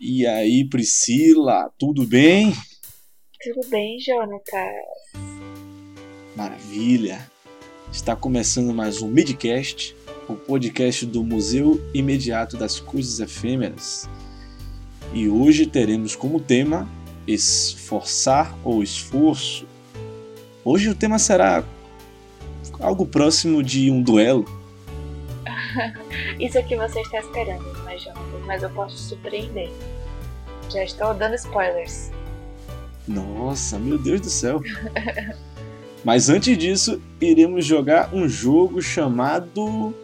E aí, Priscila, tudo bem? Tudo bem, Jonathan? Maravilha! Está começando mais um Midcast, o podcast do Museu Imediato das Coisas Efêmeras. E hoje teremos como tema esforçar ou esforço. Hoje o tema será algo próximo de um duelo. Isso é que você está esperando, mas, eu posso surpreender. Já estou dando spoilers. Nossa, meu Deus do céu! Mas antes disso, iremos jogar um jogo chamado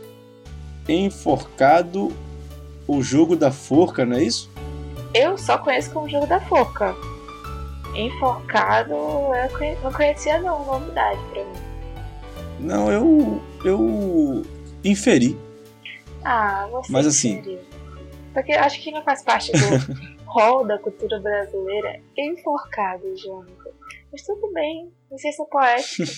Enforcado, o jogo da forca, não é isso? Eu só conheço como jogo da forca. Enforcado, eu não conhecia não, novidade pra mim. Não, eu eu inferi. Ah, você Mas assim, inferiu. Porque acho que não faz parte do rol da cultura brasileira enforcado, Jonathan. Mas tudo bem, licença poética.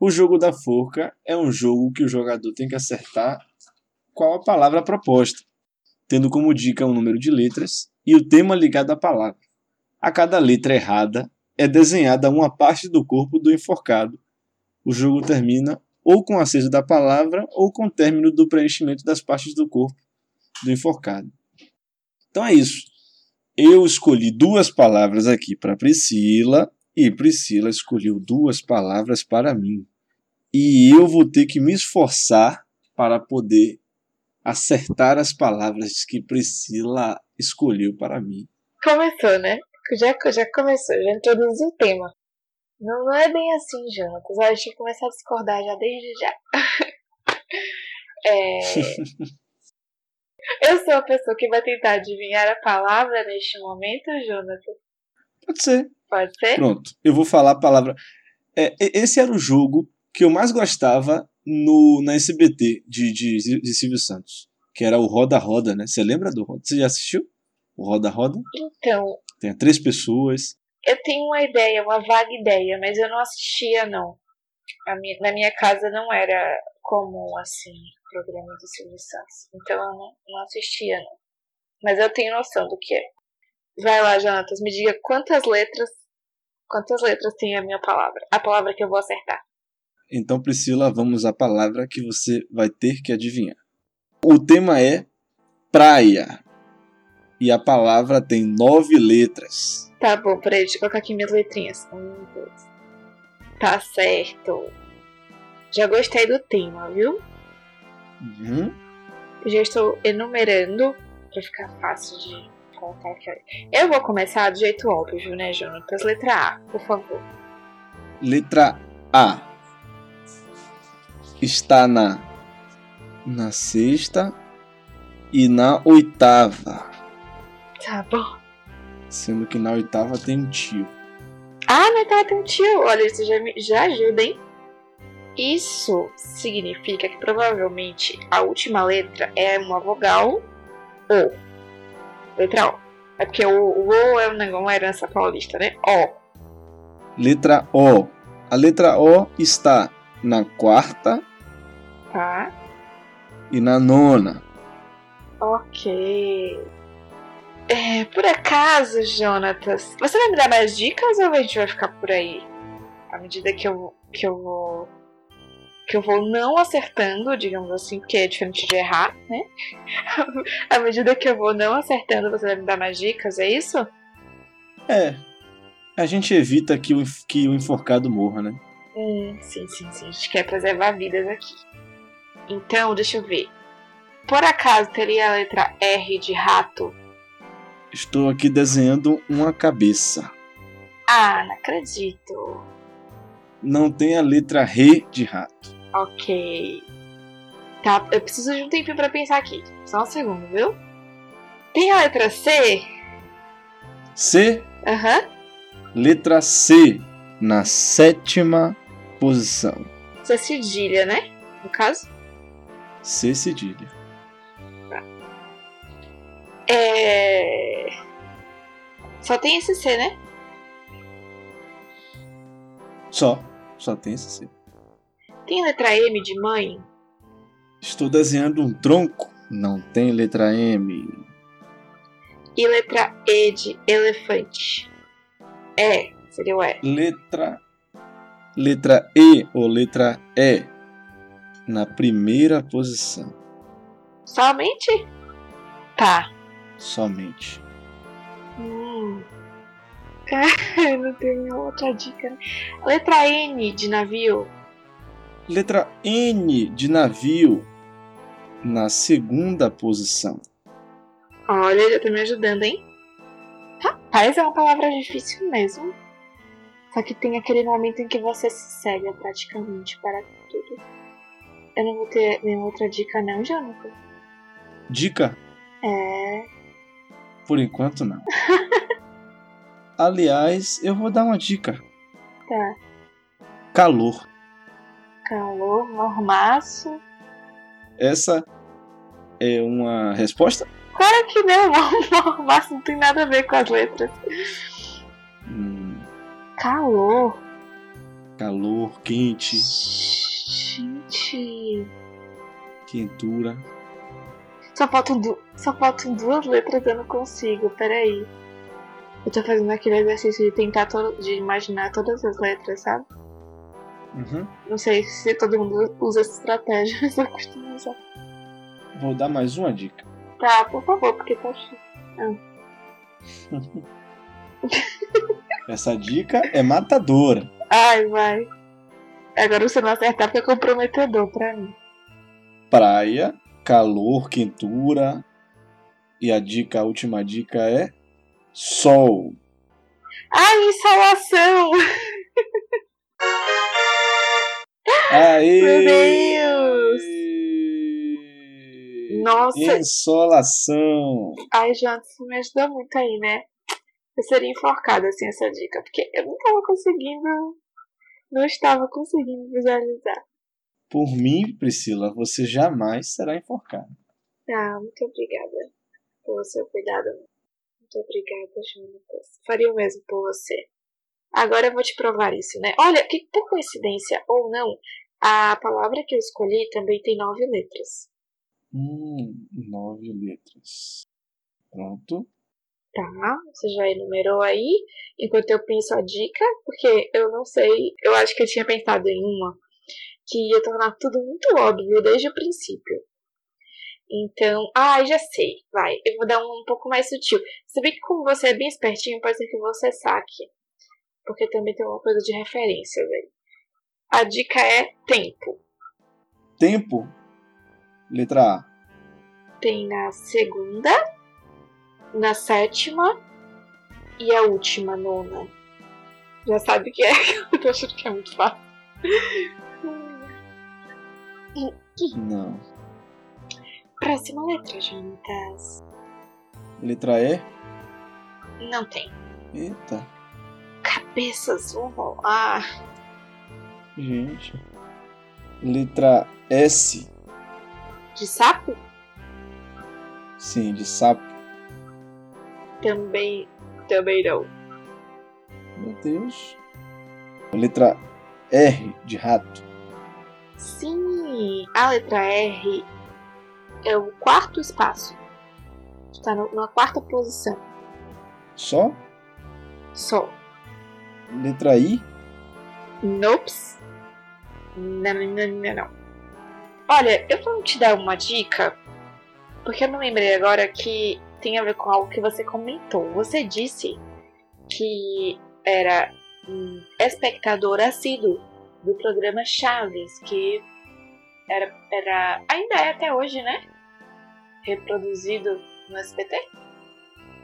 o jogo da forca é um jogo que o jogador tem que acertar qual a palavra proposta, tendo como dica um número de letras e o tema ligado à palavra. A cada letra errada é desenhada uma parte do corpo do enforcado. O jogo termina ou com acesso da palavra ou com o término do preenchimento das partes do corpo do enforcado. Então é isso. Eu escolhi duas palavras aqui para Priscila e Priscila escolheu duas palavras para mim. E eu vou ter que me esforçar para poder acertar as palavras que Priscila escolheu para mim. Começou, né? Já, já começou, já introduziu o tema. Não, não é bem assim, Jonatas. A gente começar a discordar já desde já. é... Eu sou a pessoa que vai tentar adivinhar a palavra neste momento, Jonathan? Pode ser. Pode ser? Pronto, eu vou falar a palavra. É, esse era o jogo que eu mais gostava no, na SBT de, de, de Silvio Santos, que era o Roda Roda, né? Você lembra do Roda? Você já assistiu? O Roda Roda? Então. Tem três pessoas. Eu tenho uma ideia, uma vaga ideia, mas eu não assistia, não. Minha, na minha casa não era comum, assim, programa do Silvio Santos. Então eu não, não assistia, não. Mas eu tenho noção do que é. Vai lá, Jonatas, me diga quantas letras. Quantas letras tem a minha palavra? A palavra que eu vou acertar. Então, Priscila, vamos à palavra que você vai ter que adivinhar. O tema é praia. E a palavra tem nove letras. Tá bom, peraí, deixa eu colocar aqui minhas letrinhas. Um, dois. Tá certo. Já gostei do tema, viu? Uhum. Já estou enumerando para ficar fácil de colocar aqui. Eu vou começar do jeito óbvio, né, Jonatas? Letra A, por favor. Letra A. Está na na sexta e na oitava. Tá bom. Sendo que na oitava tem um tio. Ah, na oitava tem um tio. Olha, isso já, me, já ajuda, hein? Isso significa que provavelmente a última letra é uma vogal O. Letra O. É porque o, o O é uma herança paulista, né? O. Letra O. A letra O está na quarta. Tá. E na nona. Ok. É, por acaso, Jonatas, você vai me dar mais dicas ou a gente vai ficar por aí? À medida que eu, que eu vou que eu vou não acertando, digamos assim, porque é diferente de errar, né? à medida que eu vou não acertando, você vai me dar mais dicas, é isso? É. A gente evita que o, que o enforcado morra, né? Hum, sim, sim, sim. A gente quer preservar vidas aqui. Então, deixa eu ver. Por acaso teria a letra R de rato? Estou aqui desenhando uma cabeça. Ah, não acredito. Não tem a letra R de rato. Ok. Tá, eu preciso de um tempinho pra pensar aqui. Só um segundo, viu? Tem a letra C? C? Aham. Uhum. Letra C, na sétima posição. C cedilha, né? No caso? C cedilha. É. Só tem esse C, né? Só. Só tem esse C. Tem letra M de mãe? Estou desenhando um tronco Não tem letra M. E letra E de elefante. É, seria o E. Letra. Letra E ou letra E. Na primeira posição. Somente? Tá. Somente. Hum. não tem nenhuma outra dica. né? Letra N de navio. Letra N de navio. Na segunda posição. Olha, já tá me ajudando, hein? Rapaz, é uma palavra difícil mesmo. Só que tem aquele momento em que você se cega praticamente para tudo. Eu não vou ter nenhuma outra dica, não, Jonathan. Dica? É. Por enquanto não. Aliás, eu vou dar uma dica. Tá. Calor. Calor, mormaço. Essa é uma resposta? Claro que não, mormaço não tem nada a ver com as letras. Hum, Calor. calor, quente, Gente. quentura. Só faltam, du só faltam duas letras, eu não consigo. Peraí. Eu tô fazendo aquele exercício de tentar de imaginar todas as letras, sabe? Uhum. Não sei se todo mundo usa essa estratégia, mas eu costumo usar. Vou dar mais uma dica. Tá, por favor, porque tá difícil. Essa dica é matadora. Ai, vai. Agora eu não acertar, fica comprometedor pra mim. Praia, calor, quentura. E a dica, a última dica é sol. Ai, insolação! Aê! Meu Deus! Nossa! Insolação. Ai, Jonathan, você me ajudou muito aí, né? Eu seria enforcada sem essa dica, porque eu não tava conseguindo. Não estava conseguindo visualizar. Por mim, Priscila, você jamais será enforcada. Ah, muito obrigada pelo seu cuidado. Muito obrigada, Jonatas. Faria o mesmo por você. Agora eu vou te provar isso, né? Olha, que por coincidência ou não, a palavra que eu escolhi também tem nove letras. Hum, nove letras. Pronto. Tá, você já enumerou aí, enquanto eu penso a dica, porque eu não sei, eu acho que eu tinha pensado em uma que ia tornar tudo muito óbvio desde o princípio. Então, ah, já sei, vai, eu vou dar um, um pouco mais sutil. Se bem que como você é bem espertinho, pode ser que você saque, porque também tem uma coisa de referência, velho. A dica é tempo. Tempo. Letra A. Tem na segunda, na sétima e a última, nona. Já sabe o que é? Eu tô achando que é muito fácil. Não. Próxima letra, Jonatas. Letra E. Não tem. Eita, Cabeças, vamos rolar. gente. Letra S. De sapo? Sim, de sapo. Também. Também não. Meu Deus. Letra R de rato. Sim, a letra R é o quarto espaço. Está na quarta posição. Só. Só. Letra I. Nops. Não, não, não, não. Olha, eu vou te dar uma dica, porque eu não lembrei agora que tem a ver com algo que você comentou. Você disse que era um espectador assíduo do programa Chaves, que era, era ainda é até hoje, né? Reproduzido no SBT.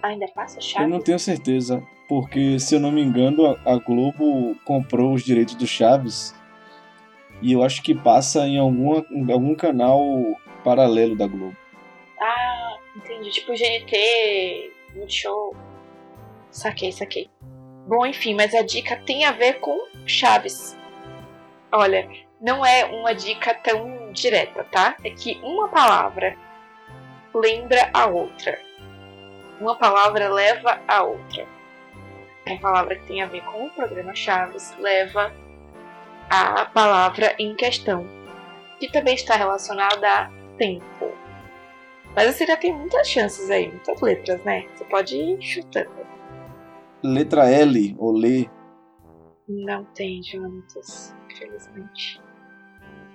Ainda passa Eu Chaves? não tenho certeza, porque se eu não me engano, a a Globo comprou os direitos do Chaves e eu acho que passa em alguma, em algum canal paralelo da Globo. Ah, entendi. Tipo GNT, Multishow. Saquei, saquei. Bom, enfim, mas a dica tem a ver com Chaves. Olha, não é uma dica tão direta, tá? É que uma palavra lembra a outra. Uma palavra leva a outra. Uma palavra que tem a ver com o programa Chaves leva a palavra em questão, que também está relacionada a tempo. Mas você já tem muitas chances aí, muitas letras, né? Você pode ir chutando. Letra L, ou Lê. Não tem, Jonatas, infelizmente.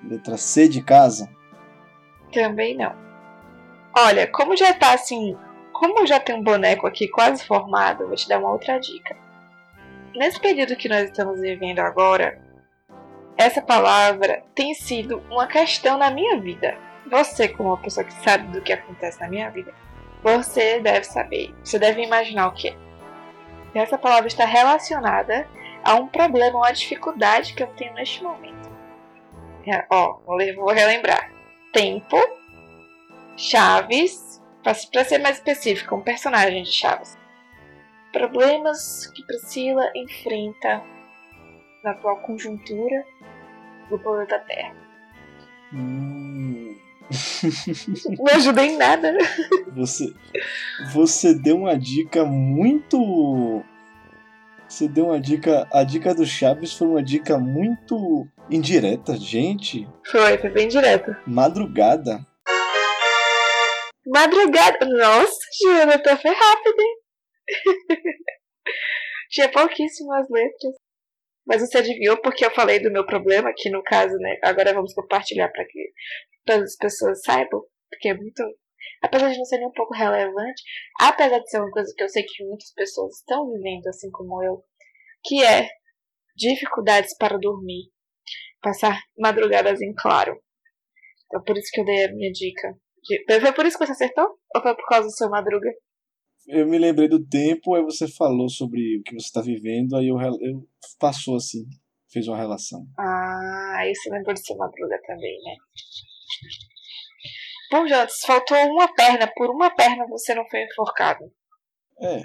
Letra C de casa. Também não. Olha, como já tá assim, como já tem um boneco aqui quase formado, vou te dar uma outra dica. Nesse período que nós estamos vivendo agora, essa palavra tem sido uma questão na minha vida. Você, como uma pessoa que sabe do que acontece na minha vida, você deve saber, você deve imaginar o que é. Essa palavra está relacionada a um problema, uma dificuldade que eu tenho neste momento. Ó, vou relembrar. Tempo, Chaves, para ser mais específico, um personagem de Chaves. Problemas que Priscila enfrenta na atual conjuntura do planeta Terra. Hum. Não ajuda em nada. Você, você deu uma dica muito. Você deu uma dica. A dica do Chaves foi uma dica muito indireta, gente. Foi, foi bem direta. Madrugada. Madrugada. Nossa, Jonathan, foi rápido, hein? Tinha pouquíssimas letras. Mas você adivinhou porque eu falei do meu problema, que no caso, né? Agora vamos compartilhar para que todas as pessoas saibam, porque é muito. Apesar de não ser nem um pouco relevante, apesar de ser uma coisa que eu sei que muitas pessoas estão vivendo, assim como eu, que é dificuldades para dormir, passar madrugadas em claro. Então por isso que eu dei a minha dica. Foi por isso que você acertou? Ou foi por causa do seu madruga? eu me lembrei do tempo, aí você falou sobre o que você está vivendo, aí eu, eu passou assim, fez uma relação. Ah, aí você lembrou de ser madruga também, né? Bom, Jonas, faltou uma perna. Por uma perna você não foi enforcado. É.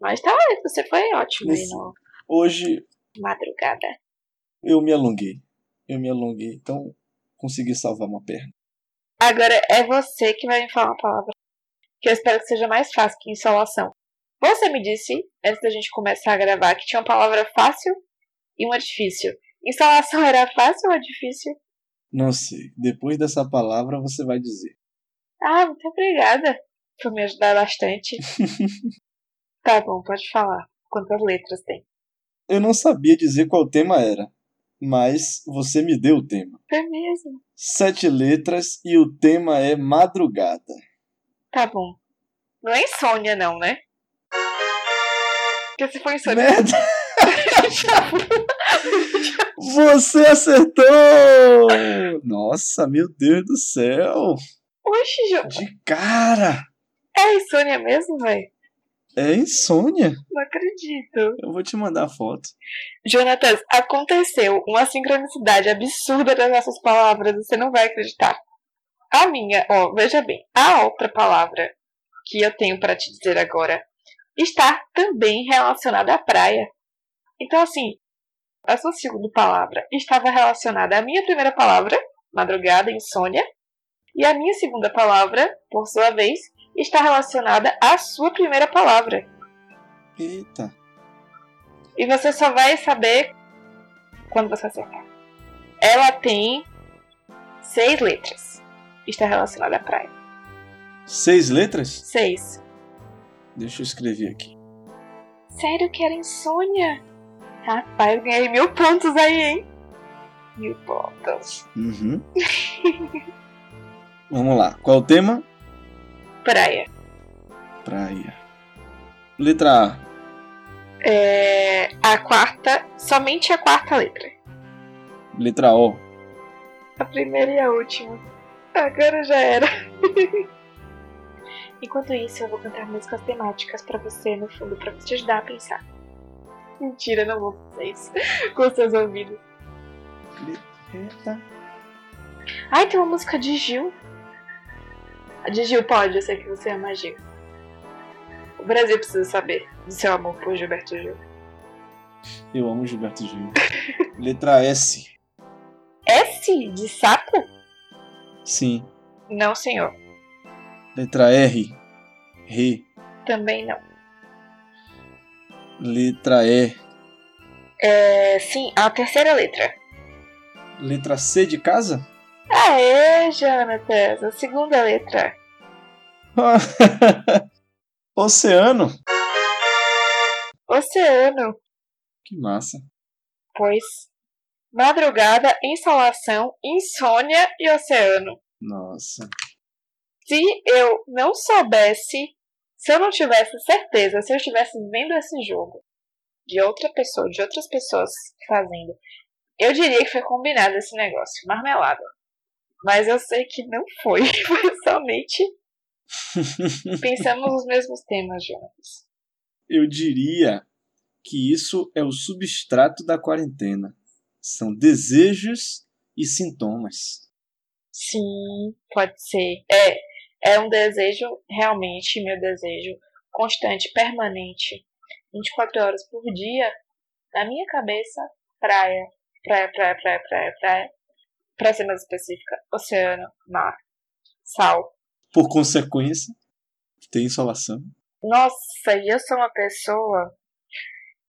Mas tá, você foi ótimo aí no... Hoje. Madrugada. Eu me alonguei. Eu me alonguei, então consegui salvar uma perna. Agora é você que vai me falar uma palavra que eu espero que seja mais fácil que insolação. Você me disse, antes da gente começar a gravar, que tinha uma palavra fácil e uma difícil. Instalação era fácil ou difícil? Não sei. Depois dessa palavra você vai dizer. Ah, muito obrigada por me ajudar bastante. tá bom, pode falar. Quantas letras tem? Eu não sabia dizer qual tema era, mas você me deu o tema. É mesmo? Sete letras e o tema é madrugada. Tá bom. Não é insônia, não, né? Porque se for insônia. Merda! Você acertou! Nossa, meu Deus do céu! Oxi, João. De cara! É insônia mesmo, velho? É insônia? Não acredito. Eu vou te mandar a foto. Jonatas, aconteceu uma sincronicidade absurda das nossas palavras, você não vai acreditar. A minha, ó, veja bem, a outra palavra que eu tenho para te dizer agora está também relacionada à praia. Então, assim, a sua segunda palavra estava relacionada à minha primeira palavra, madrugada, insônia, e a minha segunda palavra, por sua vez, está relacionada à sua primeira palavra. Eita. E você só vai saber quando você acertar. Ela tem seis letras está relacionada à praia. Seis letras? Seis. Deixa eu escrever aqui. Sério que era insônia? Rapaz, ganhei mil pontos aí, hein? Mil pontos. Uhum. Vamos lá. Qual é o tema? Praia. Praia. Letra A. É, a quarta, somente a quarta letra. Letra O. A primeira e a última. Agora já era. Enquanto isso, eu vou cantar músicas temáticas para você no fundo, para te ajudar a pensar. Mentira, não vou fazer isso com seus ouvidos. Eita. Ai, tem uma música de Gil. A de Gil pode, eu sei que você ama Gil. O Brasil precisa saber do seu amor por Gilberto Gil. Eu amo Gilberto Gil. Letra S. S de sapo? Sim. Não, senhor. Letra R. Re. Também não. Letra E. É, sim, a terceira letra. Letra C de casa? Aê, Jonathan, a segunda letra. Oceano. Oceano. Que massa. Pois. Madrugada, insolação, insônia e oceano. Nossa. Se eu não soubesse, se eu não tivesse certeza, se eu estivesse vendo esse jogo de outra pessoa, de outras pessoas fazendo, eu diria que foi combinado esse negócio, marmelada. Mas eu sei que não foi, foi somente pensamos os mesmos temas juntos. Eu diria que isso é o substrato da quarentena. São desejos e sintomas. Sim, pode ser. É, é um desejo, realmente, meu desejo, constante, permanente, 24 horas por dia, na minha cabeça, praia, praia, praia, praia, praia, praia. Pra ser mais específica, oceano, mar, sal. Por consequência, tem insolação. Nossa, e eu sou uma pessoa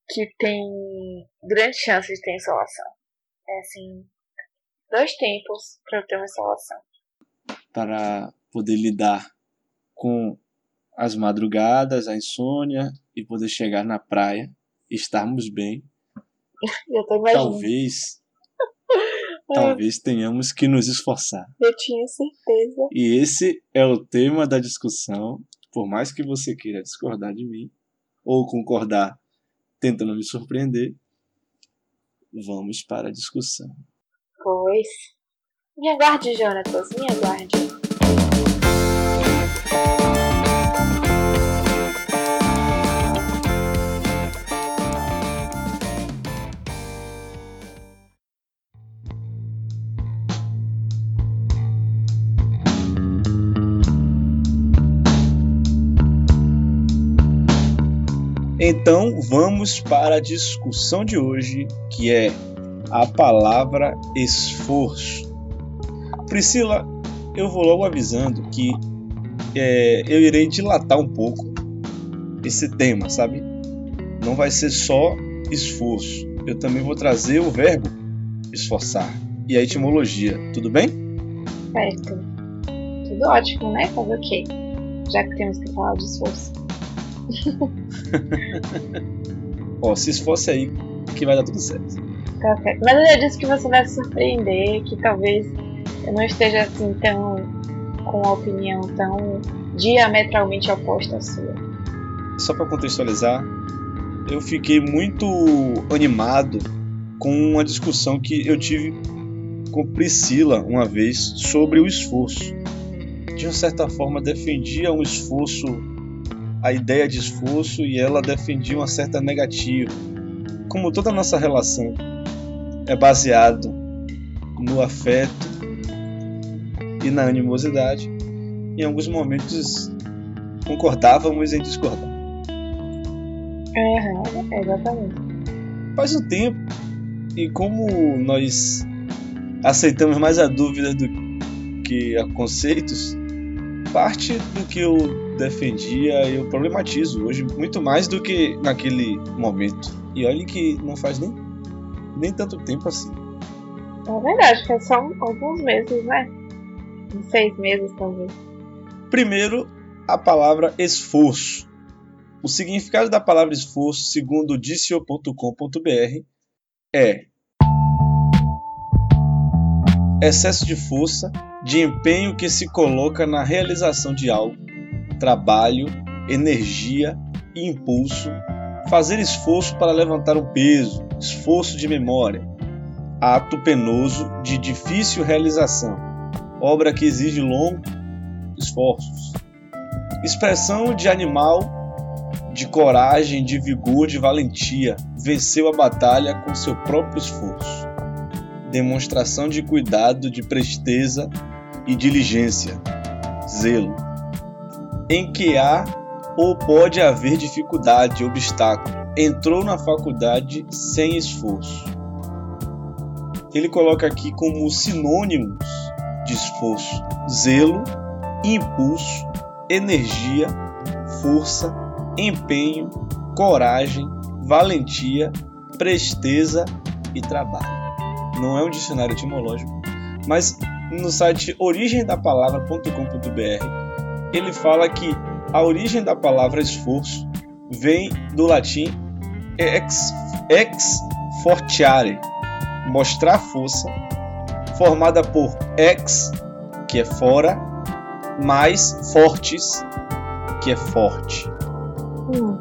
que tem grande chance de ter insolação. É assim, dois tempos para eu ter uma insolação. Para poder lidar com as madrugadas, a insônia e poder chegar na praia, estarmos bem. Eu tô imaginando. Talvez, talvez tenhamos que nos esforçar. Eu tinha certeza. E esse é o tema da discussão. Por mais que você queira discordar de mim ou concordar tentando me surpreender, vamos para a discussão. Pois. Me aguarde, Jonatas, me aguarde. Então vamos para a discussão de hoje, que é a palavra esforço. Priscila, eu vou logo avisando que é, eu irei dilatar um pouco esse tema, sabe? Não vai ser só esforço. Eu também vou trazer o verbo esforçar e a etimologia, tudo bem? Certo. Tudo ótimo, né? Fazer o quê? Já que temos que falar de esforço. Ó, se esforce aí que vai dar tudo certo. Tá certo. Mas eu já disse que você vai se surpreender, que talvez eu não esteja assim tão com uma opinião tão diametralmente oposta à sua. Só para contextualizar, eu fiquei muito animado com uma discussão que eu tive com Priscila uma vez sobre o esforço. De uma certa forma, defendia um esforço a ideia de esforço e ela defendia uma certa negativa. Como toda a nossa relação é baseado no afeto e na animosidade, em alguns momentos concordávamos em discordar. É, exatamente. Faz um tempo, e como nós aceitamos mais a dúvida do que a conceitos, parte do que eu defendia, eu problematizo hoje muito mais do que naquele momento. E olha que não faz nem, nem tanto tempo assim. É verdade, que são alguns meses, né? Seis meses, talvez. Primeiro, a palavra esforço. O significado da palavra esforço, segundo dicio.com.br, é excesso de força, de empenho que se coloca na realização de algo, trabalho, energia e impulso, fazer esforço para levantar um peso, esforço de memória, ato penoso de difícil realização, obra que exige longos esforços, expressão de animal de coragem, de vigor, de valentia, venceu a batalha com seu próprio esforço. Demonstração de cuidado, de presteza e diligência, zelo em que há ou pode haver dificuldade, obstáculo. Entrou na faculdade sem esforço. Ele coloca aqui como sinônimos de esforço: zelo, impulso, energia, força, empenho, coragem, valentia, presteza e trabalho. Não é um dicionário etimológico, mas no site origemdapalavra.com.br ele fala que a origem da palavra esforço vem do latim ex, ex fortiare, mostrar força, formada por ex, que é fora, mais fortes, que é forte. Hum.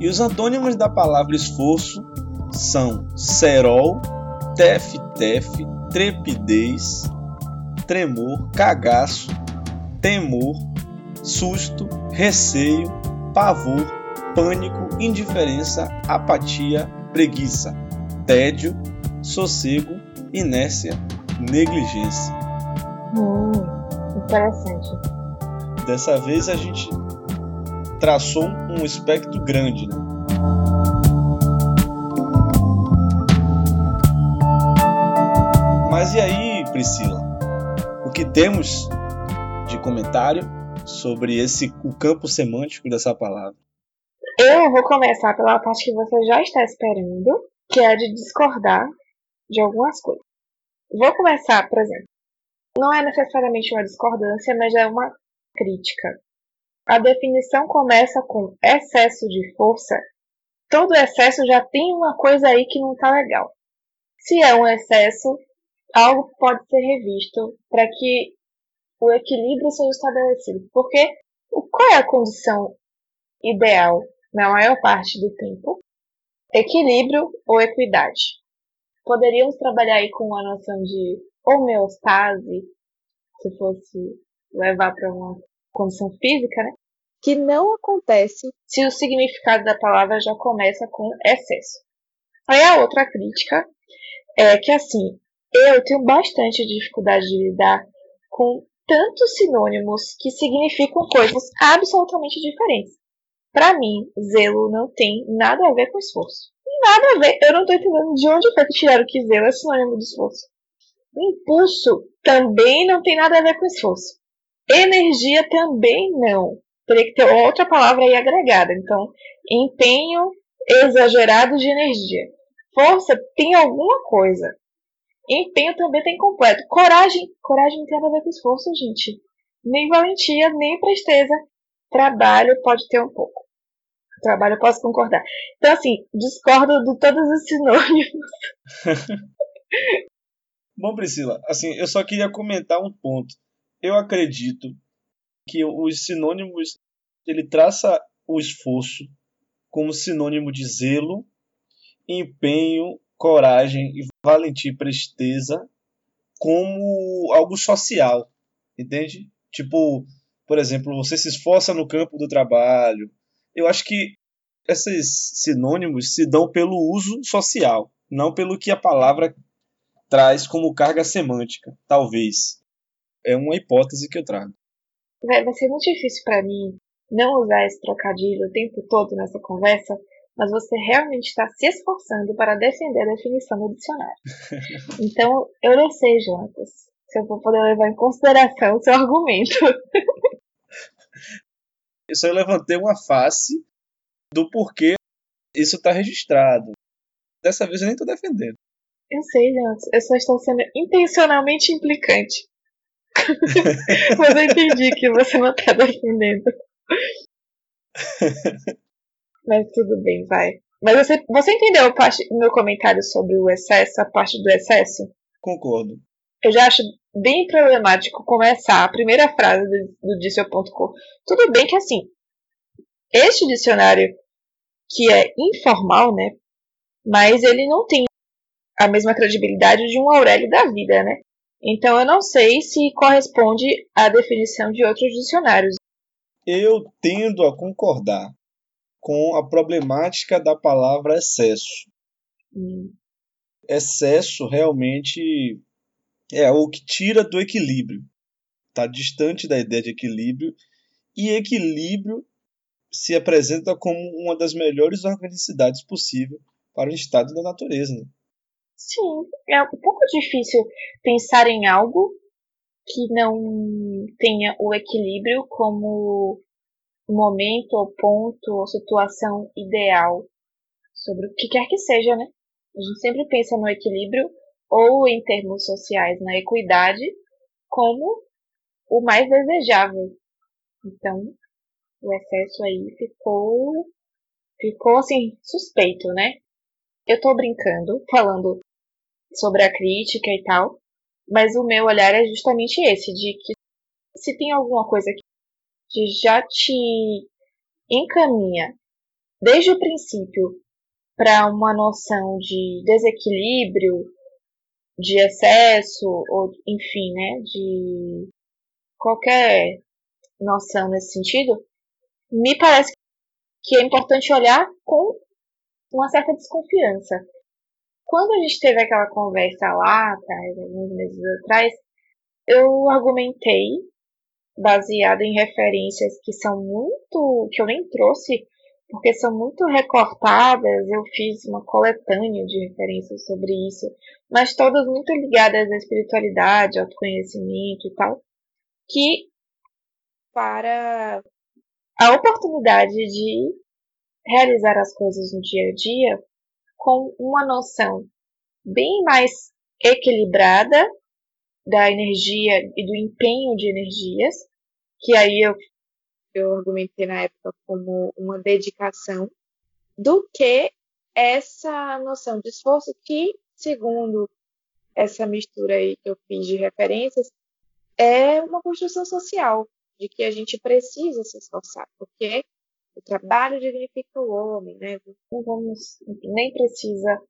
E os antônimos da palavra esforço são serol, tef-tef, trepidez, tremor, cagaço, temor, susto, receio, pavor, pânico, indiferença, apatia, preguiça, tédio, sossego, inércia, negligência. Hum, interessante. Dessa vez a gente traçou um espectro grande, né? Mas e aí, Priscila? O que temos de comentário sobre esse o campo semântico dessa palavra? Eu vou começar pela parte que você já está esperando, que é de discordar de algumas coisas. Vou começar, por exemplo, não é necessariamente uma discordância, mas é uma crítica. A definição começa com excesso de força. Todo excesso já tem uma coisa aí que não está legal. Se é um excesso, algo pode ser revisto para que o equilíbrio seja estabelecido. Porque qual é a condição ideal na maior parte do tempo? Equilíbrio ou equidade. Poderíamos trabalhar aí com a noção de homeostase, se fosse levar para uma condição física, né? Que não acontece se o significado da palavra já começa com excesso. Aí a outra crítica é que assim, eu tenho bastante dificuldade de lidar com tantos sinônimos que significam coisas absolutamente diferentes. Para mim, zelo não tem nada a ver com esforço. Nada a ver. Eu não tô entendendo de onde foi que tiraram que zelo é sinônimo de esforço. Impulso também não tem nada a ver com esforço. Energia também não. Teria que ter outra palavra aí agregada. Então, empenho exagerado de energia. Força tem alguma coisa. Empenho também tem completo. Coragem. Coragem não tem nada a ver com esforço, gente. Nem valentia, nem presteza. Trabalho pode ter um pouco. Trabalho eu posso concordar. Então, assim, discordo de todos os sinônimos. Bom, Priscila, assim, eu só queria comentar um ponto. Eu acredito que os sinônimos ele traça o esforço como sinônimo de zelo, empenho, coragem e valentia e presteza como algo social, entende? Tipo, por exemplo, você se esforça no campo do trabalho. Eu acho que esses sinônimos se dão pelo uso social, não pelo que a palavra traz como carga semântica, talvez. É uma hipótese que eu trago. Vai, vai ser muito difícil para mim não usar esse trocadilho o tempo todo nessa conversa, mas você realmente está se esforçando para defender a definição do dicionário. Então, eu não sei, Jonas, se eu vou poder levar em consideração o seu argumento. Eu só levantei uma face do porquê isso está registrado. Dessa vez eu nem estou defendendo. Eu sei, Jonas, eu só estou sendo intencionalmente implicante. mas eu entendi que você não está defendendo. Mas tudo bem, vai. Mas você, você entendeu o meu comentário sobre o excesso, a parte do excesso? Concordo. Eu já acho bem problemático começar a primeira frase do, do Dicio.com. Tudo bem que assim, este dicionário, que é informal, né? Mas ele não tem a mesma credibilidade de um Aurélio da vida, né? Então eu não sei se corresponde à definição de outros dicionários. Eu tendo a concordar com a problemática da palavra excesso. Hum. Excesso realmente é o que tira do equilíbrio. Está distante da ideia de equilíbrio. E equilíbrio se apresenta como uma das melhores organicidades possível para o estado da natureza. Né? Sim, é um pouco difícil pensar em algo que não tenha o equilíbrio como momento ou ponto ou situação ideal sobre o que quer que seja, né? A gente sempre pensa no equilíbrio ou em termos sociais na equidade como o mais desejável. Então, o excesso aí ficou ficou assim suspeito, né? Eu tô brincando, falando sobre a crítica e tal, mas o meu olhar é justamente esse, de que se tem alguma coisa que já te encaminha desde o princípio para uma noção de desequilíbrio, de excesso, ou enfim, né, de qualquer noção nesse sentido, me parece que é importante olhar com uma certa desconfiança. Quando a gente teve aquela conversa lá atrás, alguns meses atrás, eu argumentei, baseado em referências que são muito. que eu nem trouxe, porque são muito recortadas. Eu fiz uma coletânea de referências sobre isso, mas todas muito ligadas à espiritualidade, autoconhecimento e tal, que para a oportunidade de realizar as coisas no dia a dia com uma noção bem mais equilibrada da energia e do empenho de energias, que aí eu, eu argumentei na época como uma dedicação, do que essa noção de esforço que, segundo essa mistura aí que eu fiz de referências, é uma construção social, de que a gente precisa se esforçar, porque o trabalho dignifica o homem, né? Não vamos, nem precisa,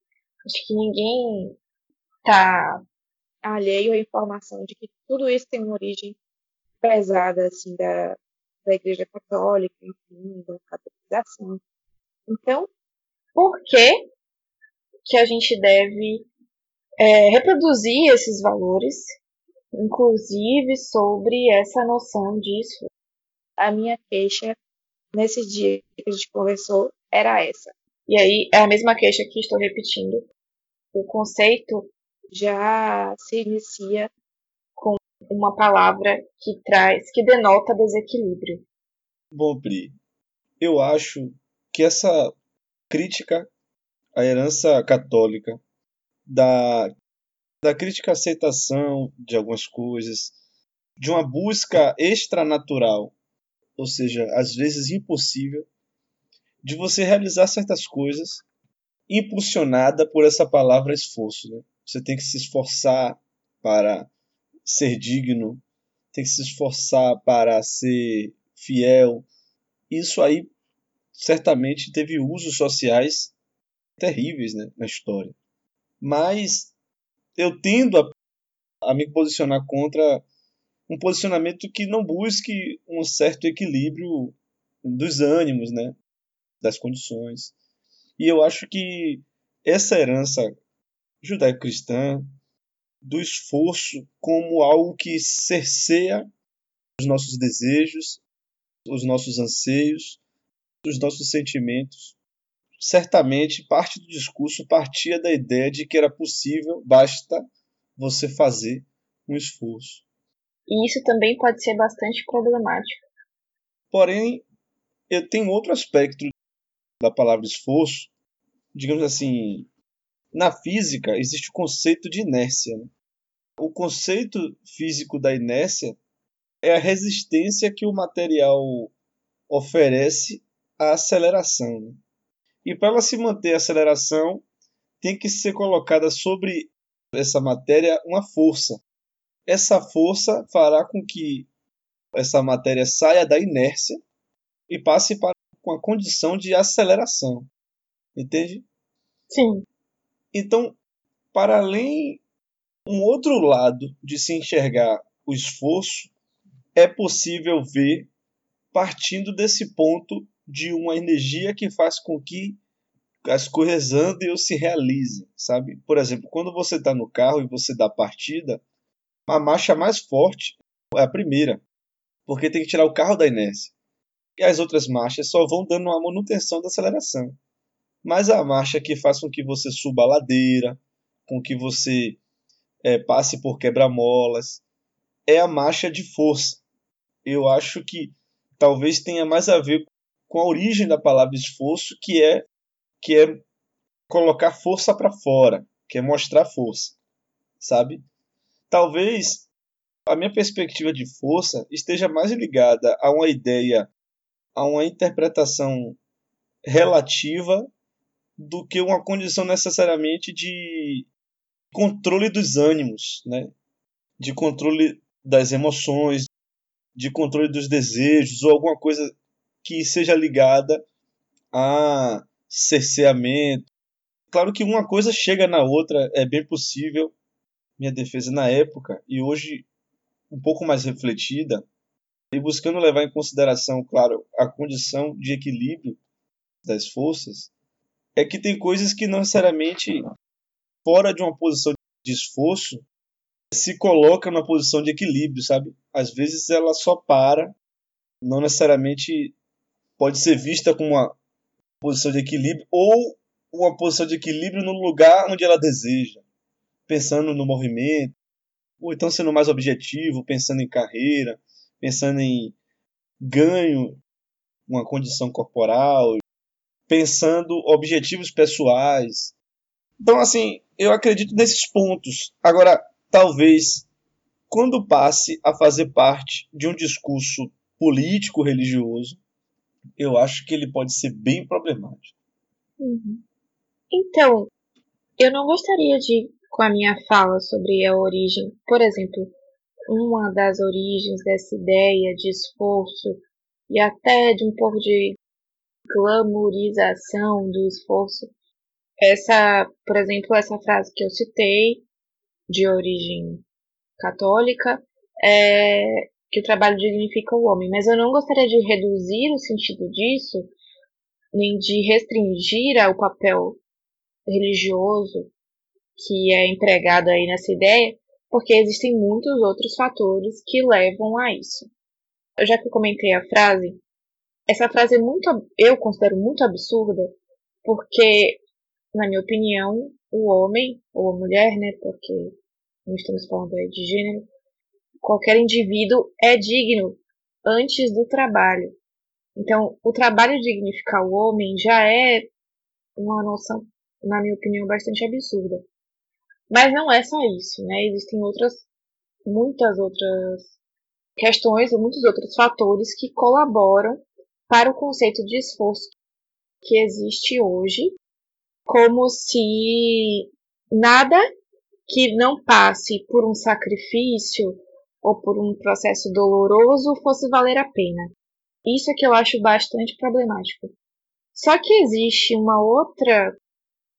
acho que ninguém está alheio à informação de que tudo isso tem uma origem pesada, assim, da, da Igreja Católica, enfim, da catolização. Então, por que que a gente deve é, reproduzir esses valores inclusive sobre essa noção disso. A minha queixa nesse dia que a gente conversou era essa. E aí é a mesma queixa que estou repetindo. O conceito já se inicia uma palavra que traz, que denota desequilíbrio. Bom, Pri, eu acho que essa crítica à herança católica da da crítica à aceitação de algumas coisas, de uma busca extranatural, ou seja, às vezes impossível, de você realizar certas coisas impulsionada por essa palavra esforço. Né? Você tem que se esforçar para ser digno, tem que se esforçar para ser fiel. Isso aí certamente teve usos sociais terríveis né, na história. Mas eu tendo a, a me posicionar contra um posicionamento que não busque um certo equilíbrio dos ânimos, né, das condições. E eu acho que essa herança judaico-cristã do esforço como algo que cerceia os nossos desejos, os nossos anseios, os nossos sentimentos, certamente parte do discurso partia da ideia de que era possível, basta você fazer um esforço. E isso também pode ser bastante problemático. Porém, eu tenho outro aspecto da palavra esforço. Digamos assim, na física existe o conceito de inércia. Né? O conceito físico da inércia é a resistência que o material oferece à aceleração. Né? E para ela se manter a aceleração, tem que ser colocada sobre essa matéria uma força. Essa força fará com que essa matéria saia da inércia e passe para uma condição de aceleração. Entende? Sim. Então, para além um outro lado de se enxergar o esforço, é possível ver partindo desse ponto de uma energia que faz com que as coisas andem ou se realizem, sabe? Por exemplo, quando você está no carro e você dá partida, a marcha mais forte é a primeira, porque tem que tirar o carro da inércia. E as outras marchas só vão dando uma manutenção da aceleração. Mas a marcha que faz com que você suba a ladeira, com que você é, passe por quebra-molas, é a marcha de força. Eu acho que talvez tenha mais a ver com a origem da palavra esforço, que é que é colocar força para fora, que é mostrar força, sabe? Talvez a minha perspectiva de força esteja mais ligada a uma ideia, a uma interpretação relativa do que uma condição necessariamente de controle dos ânimos, né? de controle das emoções, de controle dos desejos ou alguma coisa que seja ligada a cerceamento. Claro que uma coisa chega na outra, é bem possível. Minha defesa na época e hoje um pouco mais refletida e buscando levar em consideração, claro, a condição de equilíbrio das forças, é que tem coisas que não necessariamente fora de uma posição de esforço se coloca numa posição de equilíbrio, sabe? Às vezes ela só para, não necessariamente pode ser vista como uma posição de equilíbrio ou uma posição de equilíbrio no lugar onde ela deseja, pensando no movimento, ou então sendo mais objetivo, pensando em carreira, pensando em ganho, uma condição corporal, pensando objetivos pessoais. Então, assim, eu acredito nesses pontos. Agora, talvez, quando passe a fazer parte de um discurso político religioso, eu acho que ele pode ser bem problemático. Uhum. Então, eu não gostaria de, com a minha fala sobre a origem, por exemplo, uma das origens dessa ideia de esforço e até de um pouco de glamorização do esforço. Essa, por exemplo, essa frase que eu citei, de origem católica, é que o trabalho dignifica o homem, mas eu não gostaria de reduzir o sentido disso, nem de restringir ao papel religioso que é empregado aí nessa ideia, porque existem muitos outros fatores que levam a isso. Já que eu comentei a frase, essa frase é muito, eu considero muito absurda, porque, na minha opinião, o homem, ou a mulher, né, porque não estamos falando aí de gênero, qualquer indivíduo é digno antes do trabalho. Então, o trabalho dignificar o homem já é uma noção, na minha opinião, bastante absurda. Mas não é só isso, né? Existem outras, muitas outras questões muitos outros fatores que colaboram para o conceito de esforço que existe hoje, como se nada que não passe por um sacrifício ou por um processo doloroso fosse valer a pena. Isso é que eu acho bastante problemático. Só que existe uma outra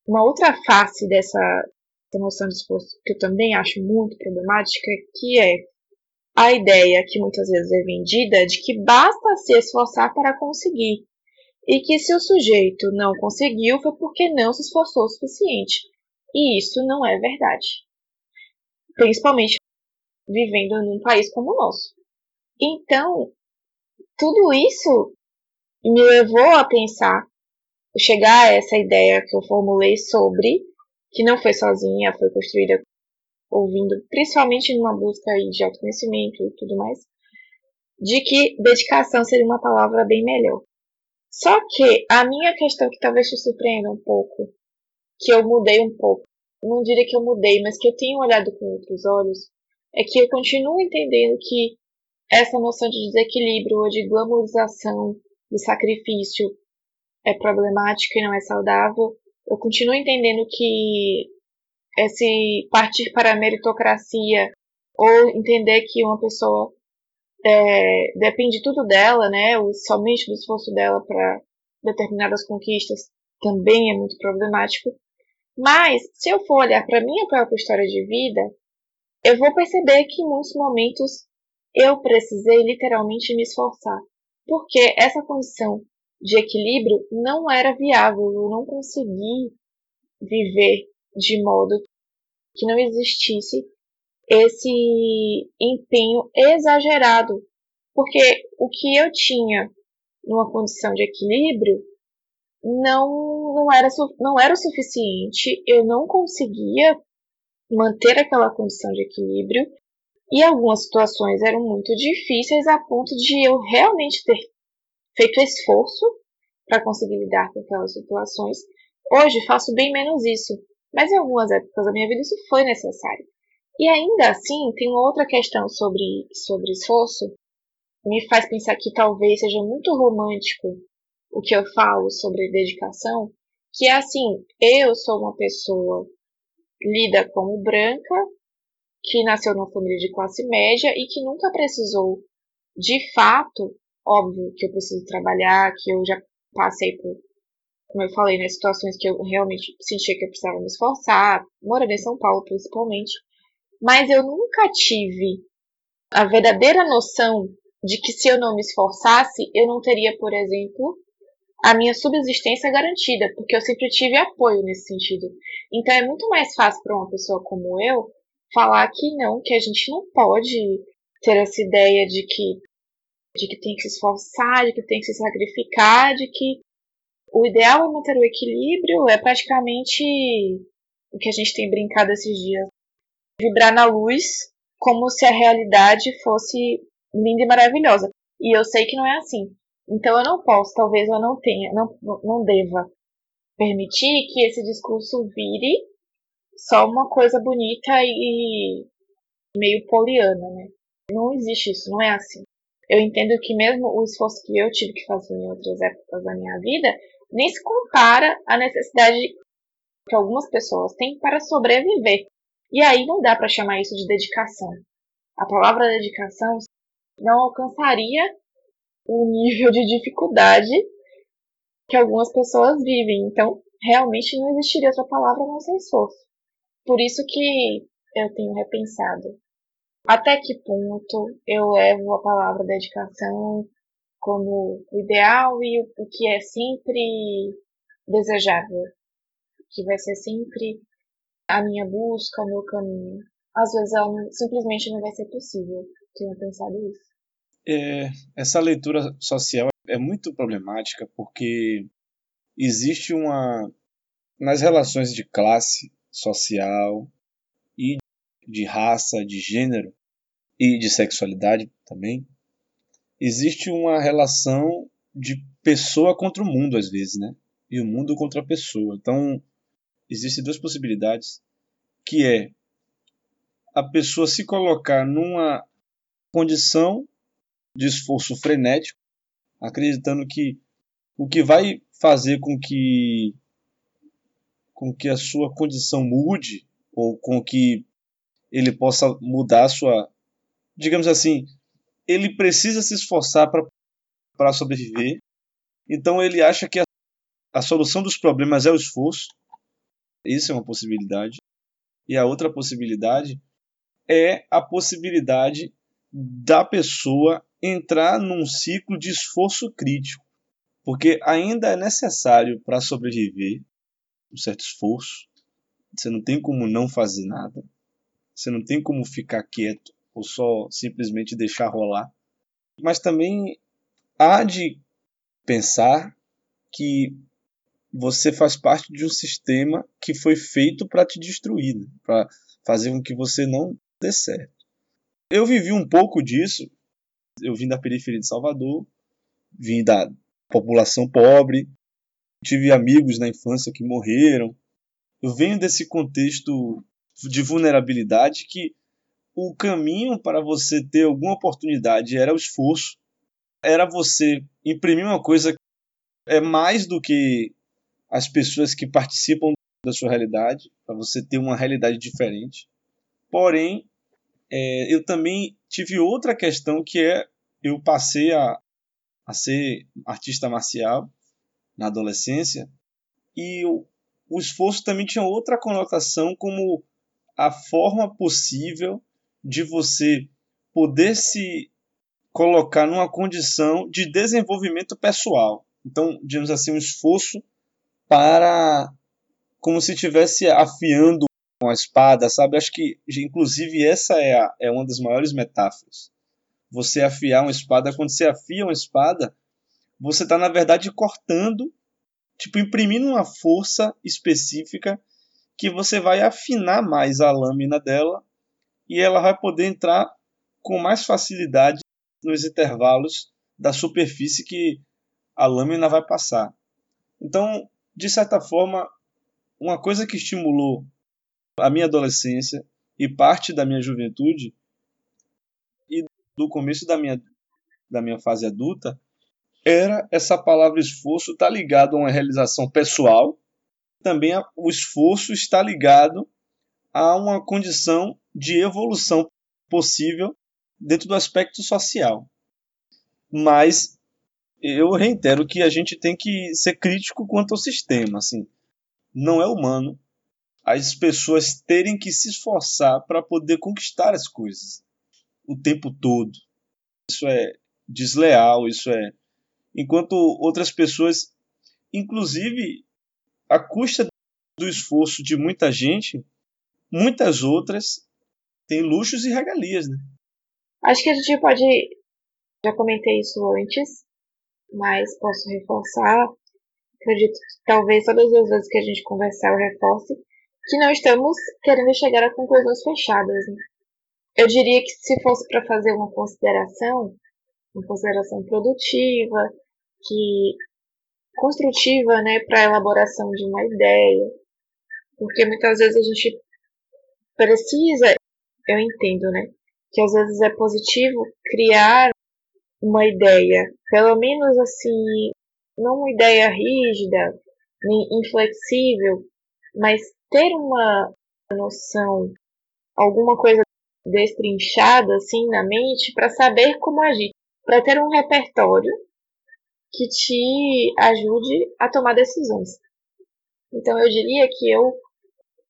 uma outra face dessa, essa noção de esforço que eu também acho muito problemática, que é a ideia que muitas vezes é vendida de que basta se esforçar para conseguir, e que se o sujeito não conseguiu foi porque não se esforçou o suficiente. E isso não é verdade. Principalmente vivendo num país como o nosso. Então, tudo isso me levou a pensar, chegar a essa ideia que eu formulei sobre que não foi sozinha, foi construída ouvindo, principalmente numa busca de autoconhecimento e tudo mais, de que dedicação seria uma palavra bem melhor. Só que a minha questão que talvez te surpreenda um pouco, que eu mudei um pouco, não diria que eu mudei, mas que eu tenho olhado com outros olhos, é que eu continuo entendendo que essa noção de desequilíbrio ou de glamorização do sacrifício é problemática e não é saudável, eu continuo entendendo que esse partir para a meritocracia ou entender que uma pessoa é, depende tudo dela, né, ou somente do esforço dela para determinadas conquistas, também é muito problemático. Mas, se eu for olhar para minha própria história de vida, eu vou perceber que em muitos momentos eu precisei literalmente me esforçar, porque essa condição de equilíbrio não era viável, eu não consegui viver de modo que não existisse esse empenho exagerado, porque o que eu tinha numa condição de equilíbrio não, não, era, não era o suficiente, eu não conseguia manter aquela condição de equilíbrio. E algumas situações eram muito difíceis a ponto de eu realmente ter feito esforço para conseguir lidar com aquelas situações. Hoje faço bem menos isso, mas em algumas épocas da minha vida isso foi necessário. E ainda assim, tem outra questão sobre, sobre esforço, me faz pensar que talvez seja muito romântico o que eu falo sobre dedicação, que é assim, eu sou uma pessoa lida como branca, que nasceu numa família de classe média e que nunca precisou, de fato, óbvio que eu preciso trabalhar, que eu já passei por, como eu falei, né, situações que eu realmente sentia que eu precisava me esforçar, morando em São Paulo principalmente, mas eu nunca tive a verdadeira noção de que se eu não me esforçasse, eu não teria, por exemplo, a minha subsistência garantida, porque eu sempre tive apoio nesse sentido. Então é muito mais fácil para uma pessoa como eu falar que não, que a gente não pode ter essa ideia de que de que tem que se esforçar, de que tem que se sacrificar, de que o ideal é manter o equilíbrio, é praticamente o que a gente tem brincado esses dias, vibrar na luz como se a realidade fosse linda e maravilhosa. E eu sei que não é assim. Então eu não posso, talvez eu não tenha, não, não deva permitir que esse discurso vire só uma coisa bonita e meio poliana, né? Não existe isso, não é assim. Eu entendo que mesmo o esforço que eu tive que fazer em outras épocas da minha vida nem se compara à necessidade que algumas pessoas têm para sobreviver. E aí não dá para chamar isso de dedicação. A palavra dedicação não alcançaria o nível de dificuldade que algumas pessoas vivem. Então, realmente não existiria outra palavra não ser esforço. Por isso que eu tenho repensado até que ponto eu levo a palavra dedicação como o ideal e o que é sempre desejável, que vai ser sempre a minha busca, o meu caminho. Às vezes ela não, simplesmente não vai ser possível. Tenho pensado isso. É, essa leitura social é muito problemática porque existe uma nas relações de classe social e de raça, de gênero e de sexualidade também, existe uma relação de pessoa contra o mundo às vezes, né? E o mundo contra a pessoa. Então, existem duas possibilidades, que é a pessoa se colocar numa condição de esforço frenético, acreditando que o que vai fazer com que com que a sua condição mude ou com que ele possa mudar a sua, digamos assim, ele precisa se esforçar para sobreviver. Então ele acha que a, a solução dos problemas é o esforço. Isso é uma possibilidade. E a outra possibilidade é a possibilidade da pessoa entrar num ciclo de esforço crítico, porque ainda é necessário para sobreviver um certo esforço. Você não tem como não fazer nada. Você não tem como ficar quieto ou só simplesmente deixar rolar. Mas também há de pensar que você faz parte de um sistema que foi feito para te destruir, né? para fazer com que você não dê certo. Eu vivi um pouco disso. Eu vim da periferia de Salvador, vim da população pobre, tive amigos na infância que morreram. Eu venho desse contexto de vulnerabilidade que o caminho para você ter alguma oportunidade era o esforço, era você imprimir uma coisa que é mais do que as pessoas que participam da sua realidade, para você ter uma realidade diferente. Porém, é, eu também tive outra questão que é eu passei a, a ser artista marcial na adolescência e o, o esforço também tinha outra conotação como a forma possível de você poder se colocar numa condição de desenvolvimento pessoal. Então, digamos assim, um esforço para como se estivesse afiando uma espada, sabe? Acho que, inclusive, essa é, a, é uma das maiores metáforas. Você afiar uma espada, quando você afia uma espada, você está, na verdade, cortando, tipo, imprimindo uma força específica que você vai afinar mais a lâmina dela e ela vai poder entrar com mais facilidade nos intervalos da superfície que a lâmina vai passar. Então, de certa forma, uma coisa que estimulou a minha adolescência e parte da minha juventude e do começo da minha, da minha fase adulta era essa palavra esforço está ligado a uma realização pessoal, também o esforço está ligado a uma condição de evolução possível dentro do aspecto social. Mas eu reitero que a gente tem que ser crítico quanto ao sistema, assim. Não é humano as pessoas terem que se esforçar para poder conquistar as coisas o tempo todo. Isso é desleal, isso é enquanto outras pessoas inclusive à custa do esforço de muita gente, muitas outras têm luxos e regalias, né? Acho que a gente pode já comentei isso antes, mas posso reforçar. Acredito que talvez todas as vezes que a gente conversar eu reforce que não estamos querendo chegar a conclusões fechadas. Né? Eu diria que se fosse para fazer uma consideração, uma consideração produtiva, que construtiva, né, para a elaboração de uma ideia, porque muitas vezes a gente precisa, eu entendo, né, que às vezes é positivo criar uma ideia, pelo menos assim, não uma ideia rígida, nem inflexível, mas ter uma noção, alguma coisa destrinchada assim na mente para saber como agir, para ter um repertório que te ajude a tomar decisões. Então eu diria que eu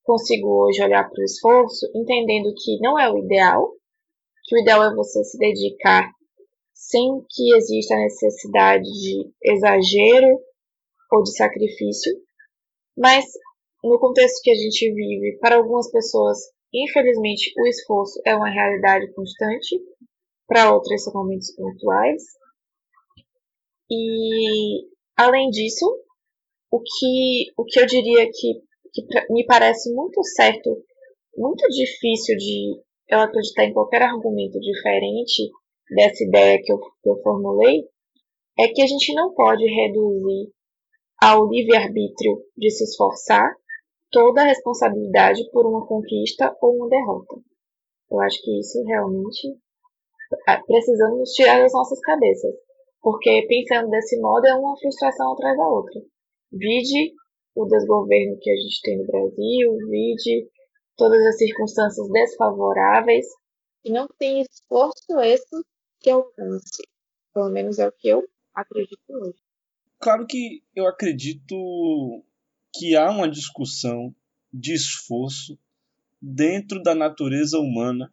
consigo hoje olhar para o esforço entendendo que não é o ideal, que o ideal é você se dedicar sem que exista necessidade de exagero ou de sacrifício, mas no contexto que a gente vive, para algumas pessoas, infelizmente, o esforço é uma realidade constante, para outras são momentos pontuais. E, além disso, o que, o que eu diria que, que me parece muito certo, muito difícil de eu acreditar em qualquer argumento diferente dessa ideia que eu, que eu formulei, é que a gente não pode reduzir ao livre-arbítrio de se esforçar toda a responsabilidade por uma conquista ou uma derrota. Eu acho que isso realmente ah, precisamos tirar das nossas cabeças, porque pensando desse modo é uma frustração atrás da outra. Vide o desgoverno que a gente tem no Brasil, vide todas as circunstâncias desfavoráveis e não tem esforço esse que alcance. Pelo menos é o que eu acredito hoje. Claro que eu acredito que há uma discussão de esforço dentro da natureza humana,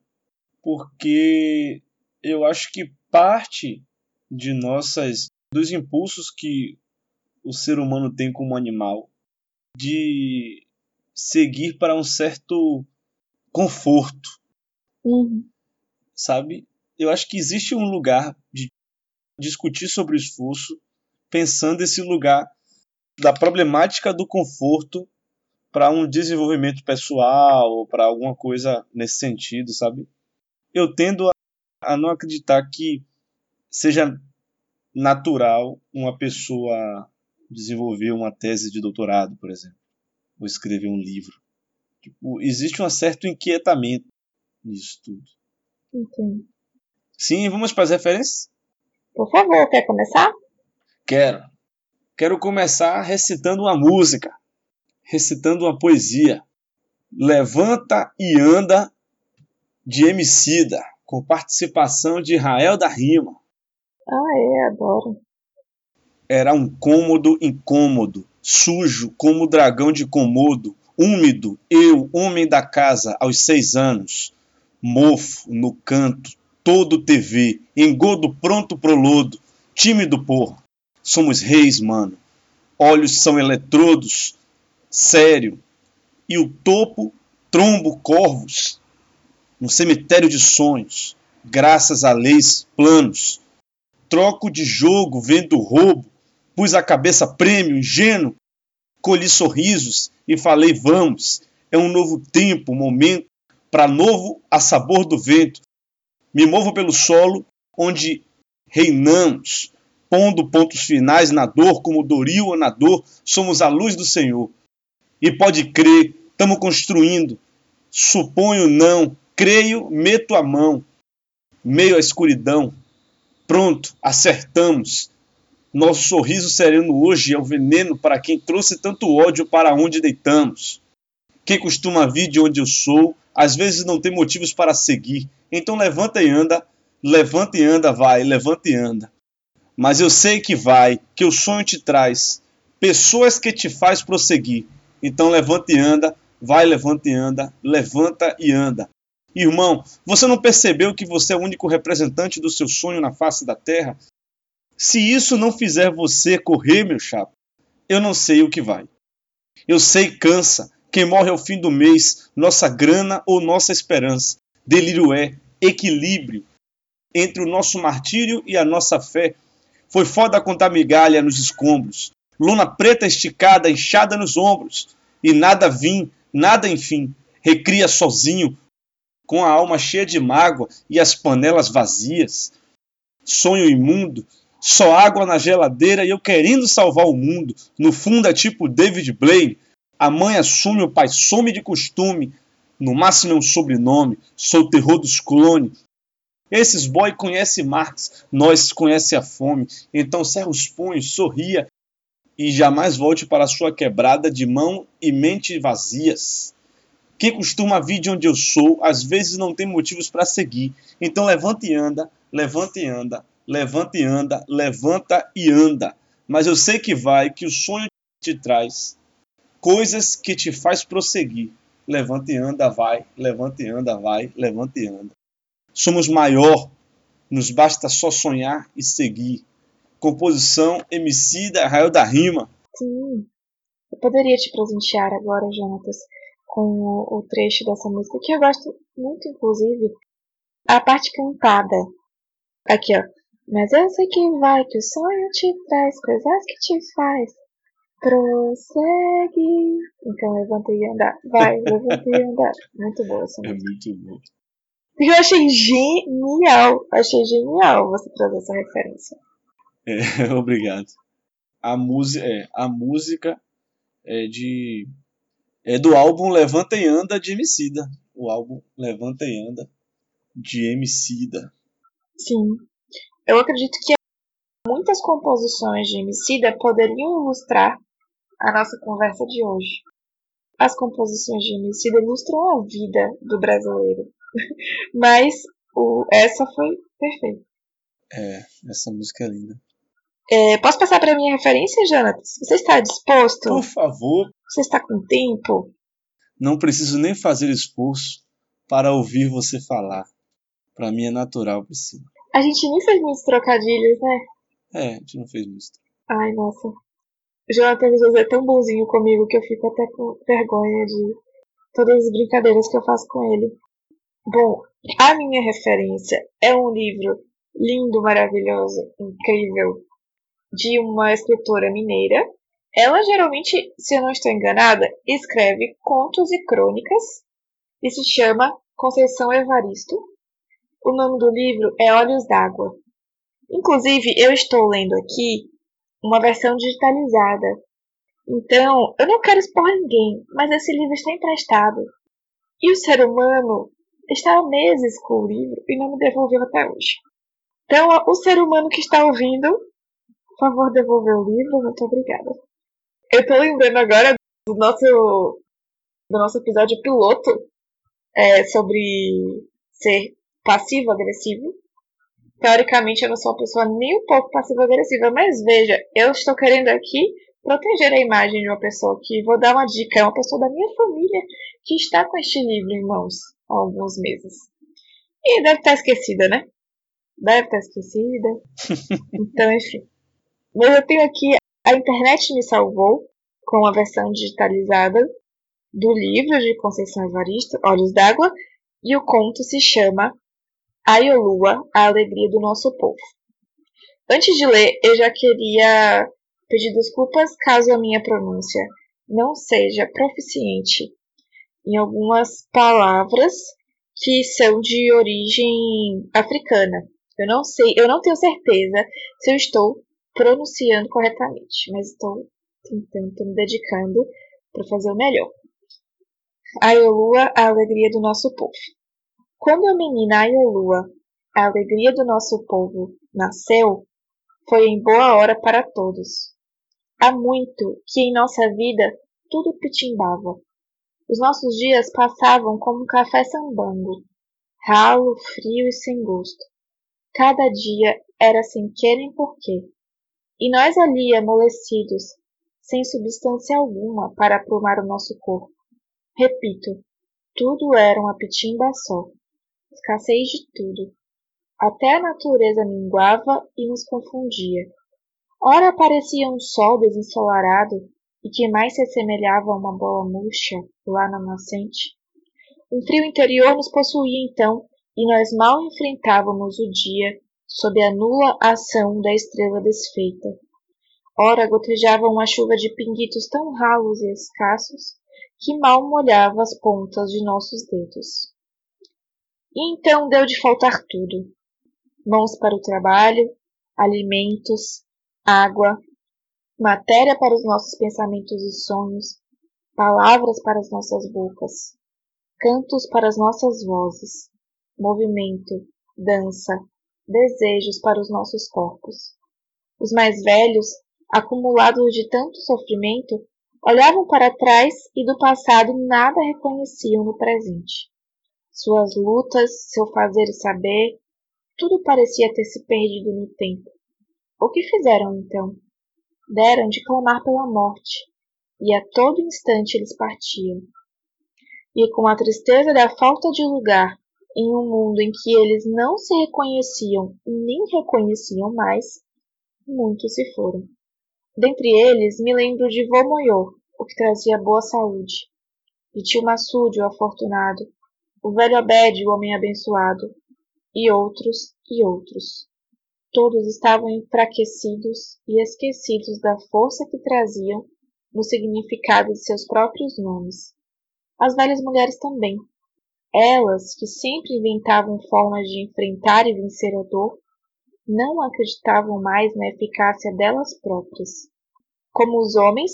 porque eu acho que parte de nossas dos impulsos que o ser humano tem como animal de seguir para um certo conforto, uhum. sabe? Eu acho que existe um lugar de discutir sobre o esforço, pensando esse lugar da problemática do conforto para um desenvolvimento pessoal ou para alguma coisa nesse sentido, sabe? Eu tendo a, a não acreditar que seja natural uma pessoa desenvolver uma tese de doutorado, por exemplo, ou escrever um livro. Tipo, existe um certo inquietamento nisso tudo. Entendo. Sim, vamos para as referências? Por favor, quer começar? Quero. Quero começar recitando uma música, recitando uma poesia. Levanta e anda de Emicida, com participação de Israel da Rima. Ah, é, adoro. Era um cômodo incômodo, sujo como o dragão de Komodo, úmido, eu, homem da casa, aos seis anos, mofo no canto, todo TV, engodo pronto pro lodo, tímido porra. Somos reis, mano. Olhos são eletrodos, sério. E o topo, trombo corvos. No cemitério de sonhos, graças a leis, planos. Troco de jogo, vendo roubo. Pus a cabeça prêmio, ingênuo. Colhi sorrisos e falei: vamos. É um novo tempo, momento, para novo a sabor do vento. Me movo pelo solo onde reinamos, pondo pontos finais na dor, como Doril ou na dor, somos a luz do Senhor. E pode crer, estamos construindo, Suponho não, creio, meto a mão. Meio à escuridão. Pronto, acertamos. Nosso sorriso sereno hoje é o veneno para quem trouxe tanto ódio para onde deitamos. Quem costuma vir de onde eu sou, às vezes não tem motivos para seguir. Então levanta e anda, levanta e anda, vai, levanta e anda. Mas eu sei que vai, que o sonho te traz pessoas que te faz prosseguir. Então levanta e anda, vai, levanta e anda, levanta e anda. Irmão, você não percebeu que você é o único representante do seu sonho na face da terra? Se isso não fizer você correr, meu chapa, eu não sei o que vai. Eu sei cansa. Quem morre ao fim do mês, nossa grana ou nossa esperança. Delírio é equilíbrio entre o nosso martírio e a nossa fé. Foi foda contar migalha nos escombros, luna preta esticada, inchada nos ombros, e nada vim, nada enfim, recria sozinho, com a alma cheia de mágoa e as panelas vazias. Sonho imundo, só água na geladeira e eu querendo salvar o mundo. No fundo é tipo David Blaine. A mãe assume, o pai some de costume. No máximo é um sobrenome. Sou o terror dos clones. Esses boy conhecem Marx, nós conhece a fome. Então cerra os punhos, sorria e jamais volte para sua quebrada de mão e mente vazias. Quem costuma vir de onde eu sou, às vezes não tem motivos para seguir. Então levanta e anda, levanta e anda, levanta e anda, levanta e anda. Mas eu sei que vai, que o sonho te traz coisas que te faz prosseguir. Levanta e anda, vai, levanta e anda, vai, levanta e anda. Somos maior, nos basta só sonhar e seguir. Composição Emicida, Raio da Rima. Sim. Eu poderia te presentear agora, Jonatas, com o trecho dessa música, que eu gosto muito, inclusive. A parte cantada. Aqui, ó. Mas eu sei que vai, que o sonho te traz coisas que te faz. Prossegue. Então levanta e anda. Vai, levanta e anda. Muito boa essa É música. muito bom. Eu achei genial. Achei genial você trazer essa referência. É, obrigado. A música é, a música é de é do álbum Levanta e Anda de Emicida. O álbum Levanta e Anda de Emicida. Sim. Eu acredito que muitas composições de Emicida poderiam ilustrar a nossa conversa de hoje. As composições de Emicida ilustram a vida do brasileiro. Mas o, essa foi perfeita. É, essa música é linda. É, posso passar para minha referência, Jonatas? Você está disposto? Por favor, Você está com tempo? não preciso nem fazer esforço para ouvir você falar. Para mim é natural, Priscila. A gente nem fez muitos trocadilhos, né? É, a gente não fez música. Ai, nossa. O Jonathan José é tão bonzinho comigo que eu fico até com vergonha de todas as brincadeiras que eu faço com ele. Bom, a minha referência é um livro lindo, maravilhoso, incrível, de uma escritora mineira. Ela geralmente, se eu não estou enganada, escreve contos e crônicas e se chama Conceição Evaristo. O nome do livro é Olhos d'Água. Inclusive, eu estou lendo aqui uma versão digitalizada. Então, eu não quero expor ninguém, mas esse livro está emprestado. E o ser humano está há meses com o livro e não me devolveu até hoje. Então, o ser humano que está ouvindo, por favor, devolver o livro, muito obrigada. Eu estou lembrando agora do nosso, do nosso episódio piloto é, sobre ser passivo-agressivo. Teoricamente, eu não sou uma pessoa nem um pouco passivo-agressiva, mas veja, eu estou querendo aqui proteger a imagem de uma pessoa que, vou dar uma dica, é uma pessoa da minha família que está com este livro em mãos há alguns meses. E deve estar esquecida, né? Deve estar esquecida. Então, enfim. Mas eu tenho aqui A Internet Me Salvou, com a versão digitalizada do livro de Conceição Evaristo, Olhos d'Água, e o conto se chama Aiolua, a alegria do nosso povo. Antes de ler, eu já queria pedir desculpas caso a minha pronúncia não seja proficiente em algumas palavras que são de origem africana. Eu não sei, eu não tenho certeza se eu estou pronunciando corretamente, mas estou tentando, estou me dedicando para fazer o melhor. a Iolua, a alegria do nosso povo. Quando a menina Aiolua, a alegria do nosso povo, nasceu, foi em boa hora para todos. Há muito que em nossa vida tudo pitimbava. Os nossos dias passavam como um café sambango, ralo, frio e sem gosto. Cada dia era sem querer nem porquê. E nós ali amolecidos, sem substância alguma para aprumar o nosso corpo. Repito, tudo era uma pitimba só. Escassez de tudo. Até a natureza minguava e nos confundia. Ora aparecia um sol desensolarado e que mais se assemelhava a uma bola murcha lá na nascente. Um frio interior nos possuía então, e nós mal enfrentávamos o dia sob a nula ação da estrela desfeita. Ora gotejava uma chuva de pinguitos tão ralos e escassos que mal molhava as pontas de nossos dedos. E então deu de faltar tudo: mãos para o trabalho, alimentos, água, matéria para os nossos pensamentos e sonhos, palavras para as nossas bocas, cantos para as nossas vozes, movimento, dança, desejos para os nossos corpos. Os mais velhos, acumulados de tanto sofrimento, olhavam para trás e do passado nada reconheciam no presente. Suas lutas, seu fazer e saber, tudo parecia ter se perdido no tempo. O que fizeram então? deram de clamar pela morte, e a todo instante eles partiam. E com a tristeza da falta de lugar em um mundo em que eles não se reconheciam nem reconheciam mais, muitos se foram. Dentre eles, me lembro de vô Moyô, o que trazia boa saúde, de tio Massude, o afortunado, o velho Abed, o homem abençoado, e outros e outros. Todos estavam enfraquecidos e esquecidos da força que traziam no significado de seus próprios nomes. As velhas mulheres também. Elas, que sempre inventavam formas de enfrentar e vencer a dor, não acreditavam mais na eficácia delas próprias. Como os homens,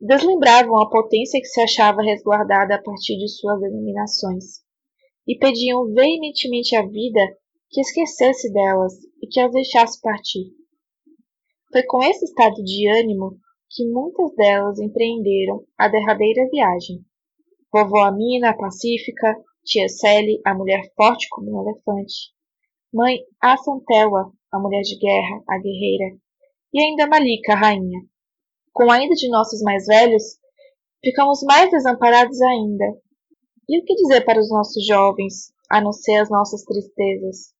deslembravam a potência que se achava resguardada a partir de suas eliminações, e pediam veementemente à vida que esquecesse delas e que as deixasse partir. Foi com esse estado de ânimo que muitas delas empreenderam a derradeira viagem. Vovó Amina, a pacífica, tia Sally, a mulher forte como um elefante, mãe Assantewa, a mulher de guerra, a guerreira, e ainda Malika, a rainha. Com a ida de nossos mais velhos, ficamos mais desamparados ainda. E o que dizer para os nossos jovens, a não ser as nossas tristezas?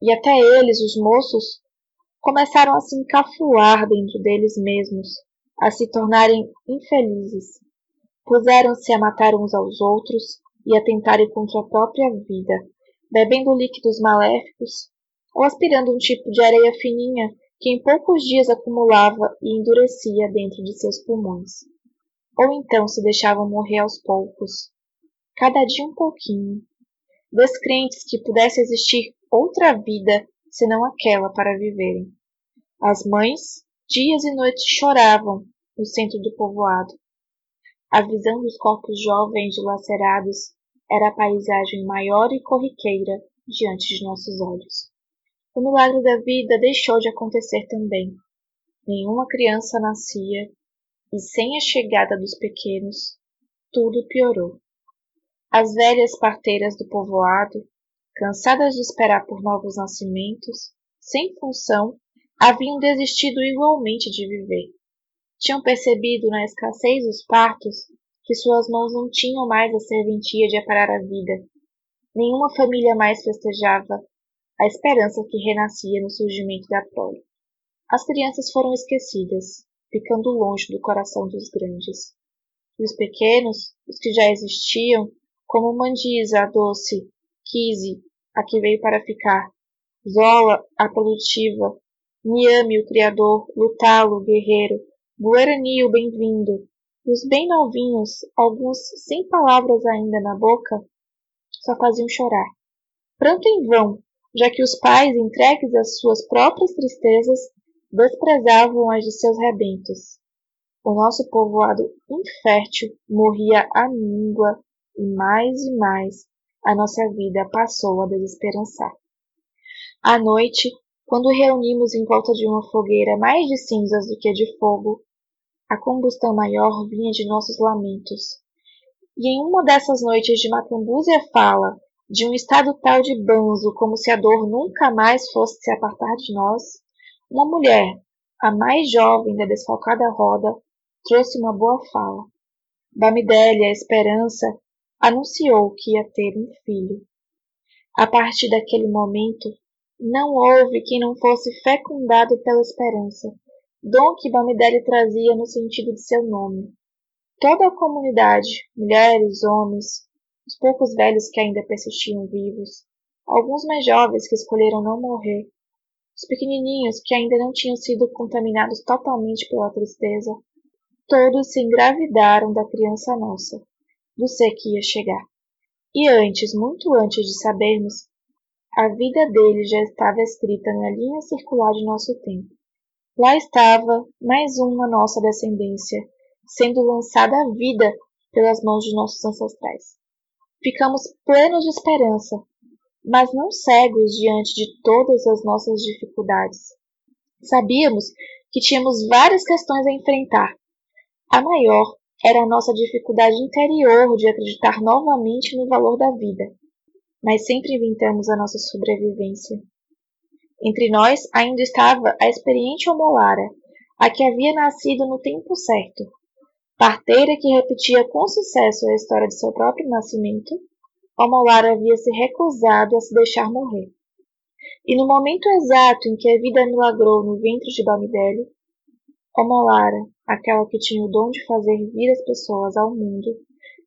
e até eles, os moços, começaram a se encafuar dentro deles mesmos, a se tornarem infelizes. Puseram-se a matar uns aos outros e a tentarem contra a própria vida, bebendo líquidos maléficos ou aspirando um tipo de areia fininha que em poucos dias acumulava e endurecia dentro de seus pulmões. Ou então se deixavam morrer aos poucos, cada dia um pouquinho, descrentes que pudesse existir outra vida senão aquela para viverem. As mães, dias e noites, choravam no centro do povoado. A visão dos corpos jovens dilacerados era a paisagem maior e corriqueira diante de nossos olhos. O milagre da vida deixou de acontecer também. Nenhuma criança nascia, e sem a chegada dos pequenos, tudo piorou. As velhas parteiras do povoado cansadas de esperar por novos nascimentos, sem função, haviam desistido igualmente de viver. Tinham percebido na escassez dos partos que suas mãos não tinham mais a serventia de aparar a vida. Nenhuma família mais festejava a esperança que renascia no surgimento da prole. As crianças foram esquecidas, ficando longe do coração dos grandes. E os pequenos, os que já existiam, como Mandisa, a doce, Kise, a que veio para ficar. Zola, a produtiva. Niame, o criador. Lutalo, o guerreiro. Guarani, o bem-vindo. E os bem novinhos, alguns sem palavras ainda na boca, só faziam chorar. Pranto em vão, já que os pais, entregues às suas próprias tristezas, desprezavam as de seus rebentos. O nosso povoado infértil morria à míngua e mais e mais a nossa vida passou a desesperançar. À noite, quando reunimos em volta de uma fogueira mais de cinzas do que de fogo, a combustão maior vinha de nossos lamentos. E em uma dessas noites de macambúzia fala, de um estado tal de banzo como se a dor nunca mais fosse se apartar de nós, uma mulher, a mais jovem da desfalcada roda, trouxe uma boa fala. Bamidélia, esperança, anunciou que ia ter um filho. A partir daquele momento, não houve quem não fosse fecundado pela esperança, dom que Bamidele trazia no sentido de seu nome. Toda a comunidade, mulheres, homens, os poucos velhos que ainda persistiam vivos, alguns mais jovens que escolheram não morrer, os pequenininhos que ainda não tinham sido contaminados totalmente pela tristeza, todos se engravidaram da criança nossa, ser que ia chegar. E antes, muito antes de sabermos, a vida dele já estava escrita na linha circular de nosso tempo. Lá estava mais uma nossa descendência, sendo lançada à vida pelas mãos de nossos ancestrais. Ficamos plenos de esperança, mas não cegos diante de todas as nossas dificuldades. Sabíamos que tínhamos várias questões a enfrentar. A maior era a nossa dificuldade interior de acreditar novamente no valor da vida, mas sempre inventamos a nossa sobrevivência. Entre nós ainda estava a experiente Omolara, a que havia nascido no tempo certo, parteira que repetia com sucesso a história de seu próprio nascimento, Omolara havia se recusado a se deixar morrer. E no momento exato em que a vida milagrou no ventre de Bamidele, Omolara, aquela que tinha o dom de fazer vir as pessoas ao mundo,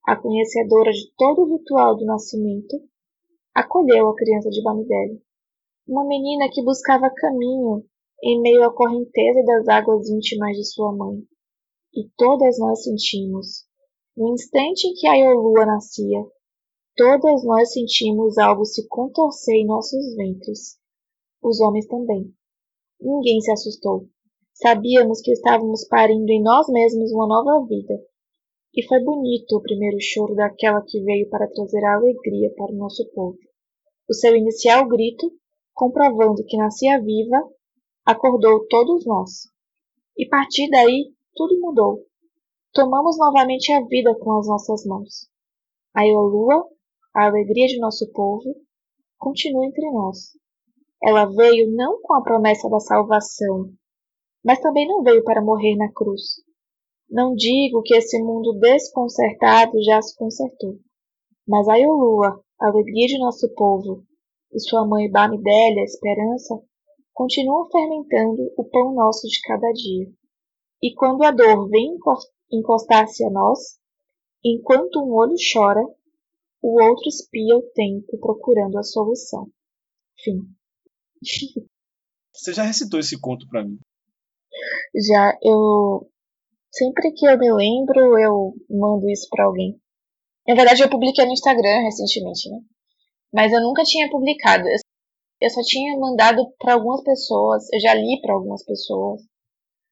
a conhecedora de todo o ritual do nascimento, acolheu a criança de Bamidele uma menina que buscava caminho em meio à correnteza das águas íntimas de sua mãe. E todas nós sentimos, no instante em que a Iolua nascia, todas nós sentimos algo se contorcer em nossos ventres. Os homens também. Ninguém se assustou. Sabíamos que estávamos parindo em nós mesmos uma nova vida. E foi bonito o primeiro choro daquela que veio para trazer a alegria para o nosso povo. O seu inicial grito comprovando que nascia viva, acordou todos nós. E partir daí tudo mudou. Tomamos novamente a vida com as nossas mãos. A Eolua, a alegria de nosso povo, continua entre nós. Ela veio não com a promessa da salvação, mas também não veio para morrer na cruz. Não digo que esse mundo desconcertado já se consertou, mas a Iolua, a alegria de nosso povo, e sua mãe Bamidélia, Esperança, continuam fermentando o pão nosso de cada dia. E quando a dor vem encostar-se a nós, enquanto um olho chora, o outro espia o tempo procurando a solução. Fim. Você já recitou esse conto para mim? Já, eu sempre que eu me lembro, eu mando isso para alguém. Na verdade, eu publiquei no Instagram recentemente, né? mas eu nunca tinha publicado. Eu só tinha mandado para algumas pessoas, eu já li para algumas pessoas.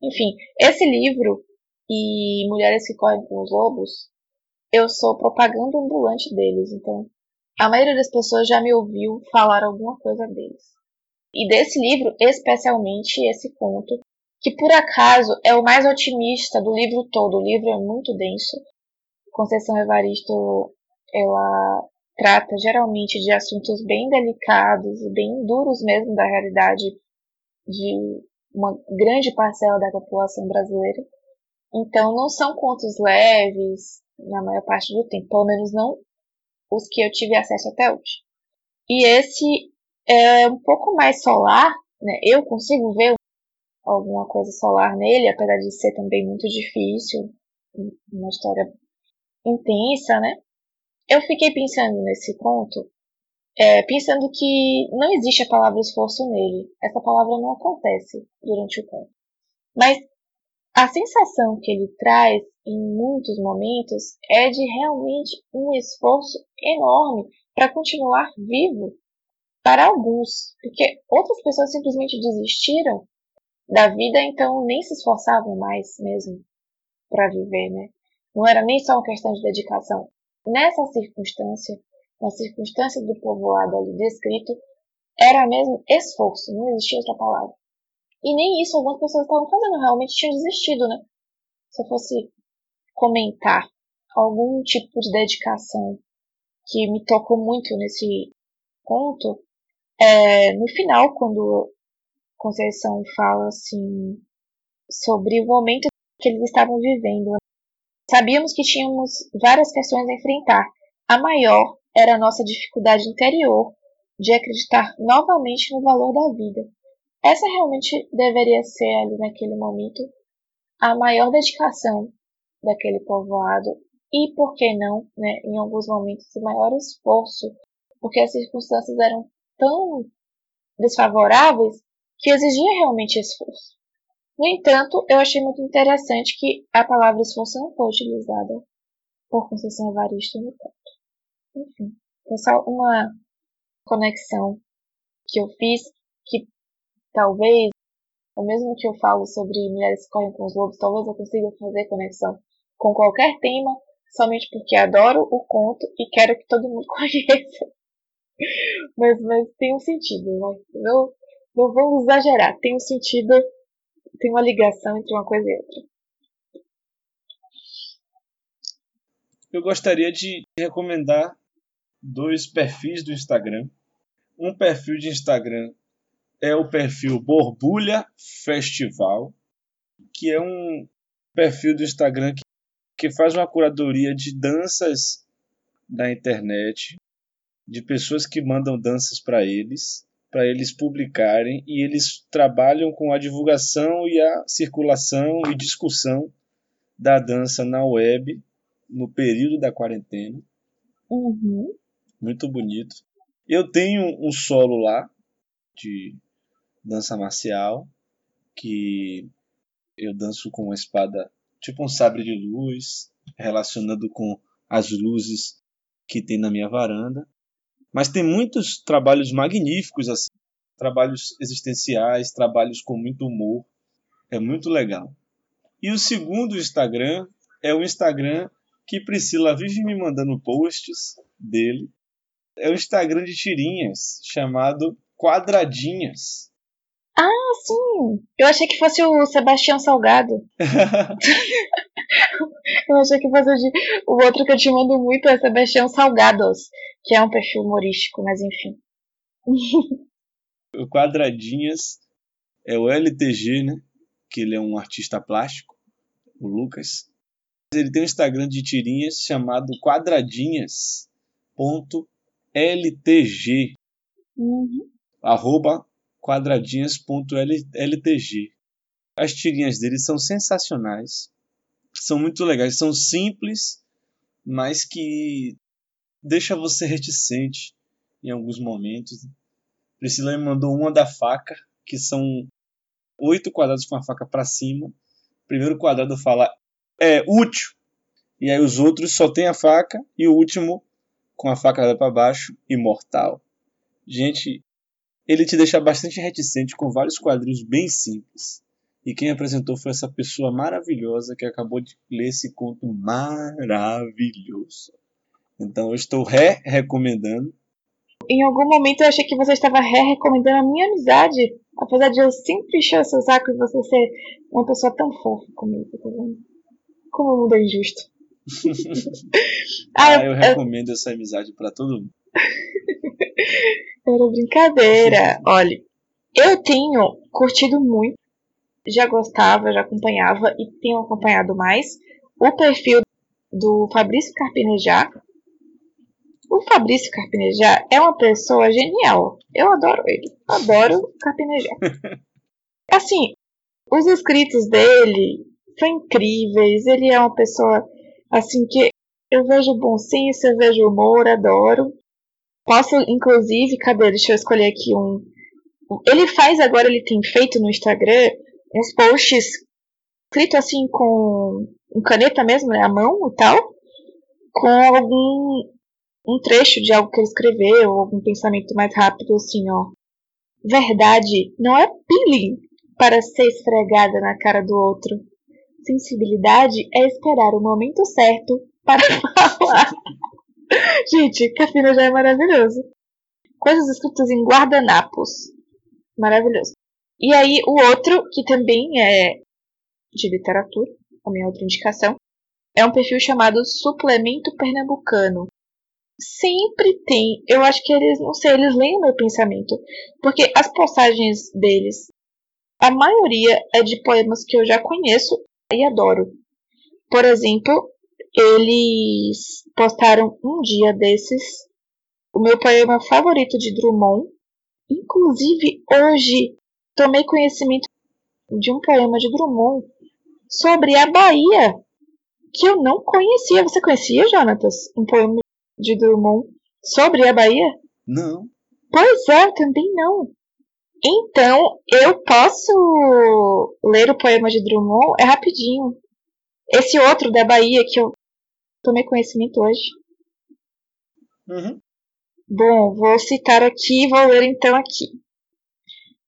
Enfim, esse livro e Mulheres que Correm com os Lobos, eu sou propaganda ambulante deles, então a maioria das pessoas já me ouviu falar alguma coisa deles. E desse livro, especialmente esse conto, que por acaso é o mais otimista do livro todo. O livro é muito denso. Conceição Evaristo, ela trata geralmente de assuntos bem delicados e bem duros mesmo da realidade de uma grande parcela da população brasileira. Então não são contos leves na maior parte do tempo, pelo menos não os que eu tive acesso até hoje. E esse é um pouco mais solar, né? Eu consigo ver alguma coisa solar nele, apesar de ser também muito difícil, uma história intensa, né? eu fiquei pensando nesse ponto, é, pensando que não existe a palavra esforço nele. Essa palavra não acontece durante o conto. Mas a sensação que ele traz em muitos momentos é de realmente um esforço enorme para continuar vivo para alguns, porque outras pessoas simplesmente desistiram da vida, então nem se esforçavam mais mesmo para viver, né? Não era nem só uma questão de dedicação, nessa circunstância, na circunstância do povoado ali descrito, era mesmo esforço, não existia outra palavra. E nem isso algumas pessoas estavam fazendo, realmente tinham desistido, né? Se eu fosse comentar algum tipo de dedicação que me tocou muito nesse ponto, é, no final, quando Conceição fala assim sobre o momento que eles estavam vivendo. Sabíamos que tínhamos várias questões a enfrentar. A maior era a nossa dificuldade interior de acreditar novamente no valor da vida. Essa realmente deveria ser ali naquele momento a maior dedicação daquele povoado e, por que não, né, em alguns momentos, o maior esforço, porque as circunstâncias eram tão desfavoráveis que exigia realmente esforço. No entanto, eu achei muito interessante que a palavra esforço não foi utilizada por Conceição Evaristo no conto. Enfim, é só uma conexão que eu fiz que talvez, o mesmo que eu falo sobre mulheres que correm com os lobos, talvez eu consiga fazer conexão com qualquer tema, somente porque adoro o conto e quero que todo mundo conheça. mas, mas tem um sentido, né? Não, não vamos exagerar, tem um sentido, tem uma ligação entre uma coisa e outra. Eu gostaria de recomendar dois perfis do Instagram. Um perfil de Instagram é o perfil Borbulha Festival, que é um perfil do Instagram que, que faz uma curadoria de danças da internet, de pessoas que mandam danças para eles, para eles publicarem, e eles trabalham com a divulgação e a circulação e discussão da dança na web no período da quarentena. Uhum. Muito bonito. Eu tenho um solo lá de dança marcial, que eu danço com uma espada, tipo um sabre de luz, relacionando com as luzes que tem na minha varanda. Mas tem muitos trabalhos magníficos assim, trabalhos existenciais, trabalhos com muito humor. É muito legal. E o segundo Instagram é o Instagram que Priscila vive me mandando posts dele. É o Instagram de tirinhas chamado Quadradinhas. Ah, sim! Eu achei que fosse o Sebastião Salgado. eu achei que fosse o, outro que eu te mando muito é Sebastião Salgados, que é um perfil humorístico, mas enfim. o Quadradinhas é o LTG, né? Que ele é um artista plástico, o Lucas. Ele tem um Instagram de tirinhas chamado quadradinhas.ltg. Uhum. Arroba quadradinhas.ltg. As tirinhas dele são sensacionais, são muito legais, são simples, mas que deixa você reticente em alguns momentos. Priscila me mandou uma da faca, que são oito quadrados com a faca para cima. O primeiro quadrado fala é útil, e aí os outros só tem a faca e o último com a faca para baixo, imortal. Gente, ele te deixa bastante reticente com vários quadrinhos bem simples. E quem apresentou foi essa pessoa maravilhosa que acabou de ler esse conto maravilhoso. Então eu estou re-recomendando. Em algum momento eu achei que você estava re-recomendando a minha amizade. Apesar de eu sempre encher o seu saco e você ser uma pessoa tão fofa comigo, tá vendo? Como o mundo é injusto. ah, eu, eu recomendo eu... essa amizade para todo mundo. Era brincadeira. Olha, eu tenho curtido muito, já gostava, já acompanhava e tenho acompanhado mais o perfil do Fabrício Carpinejar. O Fabrício Carpinejar é uma pessoa genial. Eu adoro ele. Adoro Carpinejar. Assim, os escritos dele são incríveis. Ele é uma pessoa assim que eu vejo bom senso, eu vejo humor, adoro. Posso, inclusive, cadê? Deixa eu escolher aqui um. Ele faz agora, ele tem feito no Instagram uns posts escrito assim com, caneta mesmo, né? A mão e tal. Com algum um trecho de algo que ele escreveu, algum pensamento mais rápido, assim, ó. Verdade não é peeling para ser esfregada na cara do outro. Sensibilidade é esperar o momento certo para falar. Gente, Cafina já é maravilhoso. Coisas escritas em guardanapos. Maravilhoso. E aí, o outro, que também é de literatura, a minha outra indicação, é um perfil chamado Suplemento Pernambucano. Sempre tem, eu acho que eles, não sei, eles leem o meu pensamento, porque as postagens deles, a maioria é de poemas que eu já conheço e adoro. Por exemplo, eles postaram um dia desses o meu poema favorito de Drummond. Inclusive, hoje tomei conhecimento de um poema de Drummond sobre a Bahia, que eu não conhecia. Você conhecia, Jonatas? Um poema de Drummond sobre a Bahia? Não. Pois é, também não. Então, eu posso ler o poema de Drummond? É rapidinho. Esse outro da Bahia que eu tomei conhecimento hoje. Uhum. Bom, vou citar aqui e vou ler então aqui.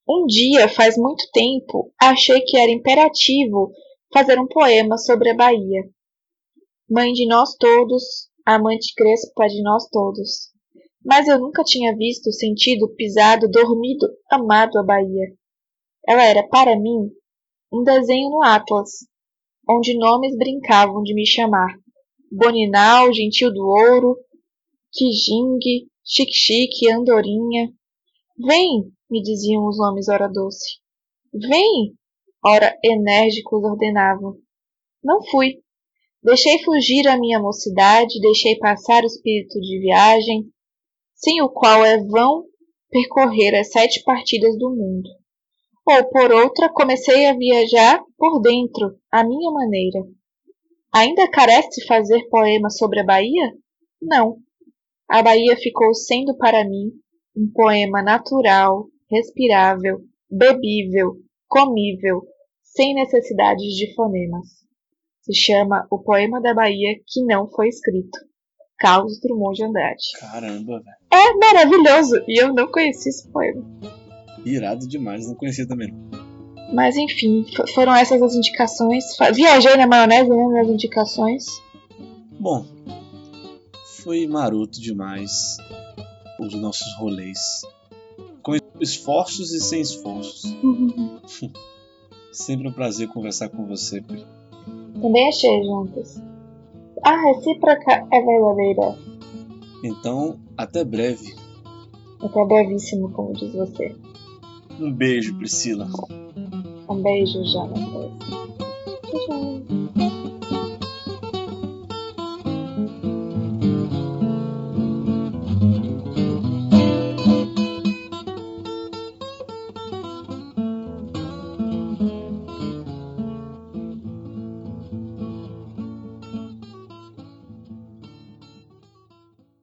Um dia, faz muito tempo, achei que era imperativo fazer um poema sobre a Bahia. Mãe de nós todos, amante crespa de nós todos. Mas eu nunca tinha visto, sentido, pisado, dormido, amado a Bahia. Ela era, para mim, um desenho no Atlas, onde nomes brincavam de me chamar. Boninal, Gentil do Ouro, Kijing, Chique-Chique, Andorinha. Vem, me diziam os nomes ora doce. Vem, ora enérgicos ordenavam. Não fui. Deixei fugir a minha mocidade, deixei passar o espírito de viagem, sem o qual é vão percorrer as sete partidas do mundo. Ou, por outra, comecei a viajar por dentro, à minha maneira. Ainda carece fazer poema sobre a Bahia? Não. A Bahia ficou sendo para mim um poema natural, respirável, bebível, comível, sem necessidades de fonemas. Se chama O Poema da Bahia que não foi escrito. Carlos Drummond de Andrade. Caramba, velho. É maravilhoso! E eu não conheci esse poema. Irado demais, não conhecia também. Mas enfim, foram essas as indicações. Viajei na maionese né, nas indicações. Bom, foi maroto demais os nossos rolês. Com esforços e sem esforços. Sempre um prazer conversar com você, Pri. Também achei juntas. A recíproca é verdadeira. Então, até breve. Até brevíssimo, como diz você. Um beijo, Priscila. Um beijo, Jonathan. Tchau.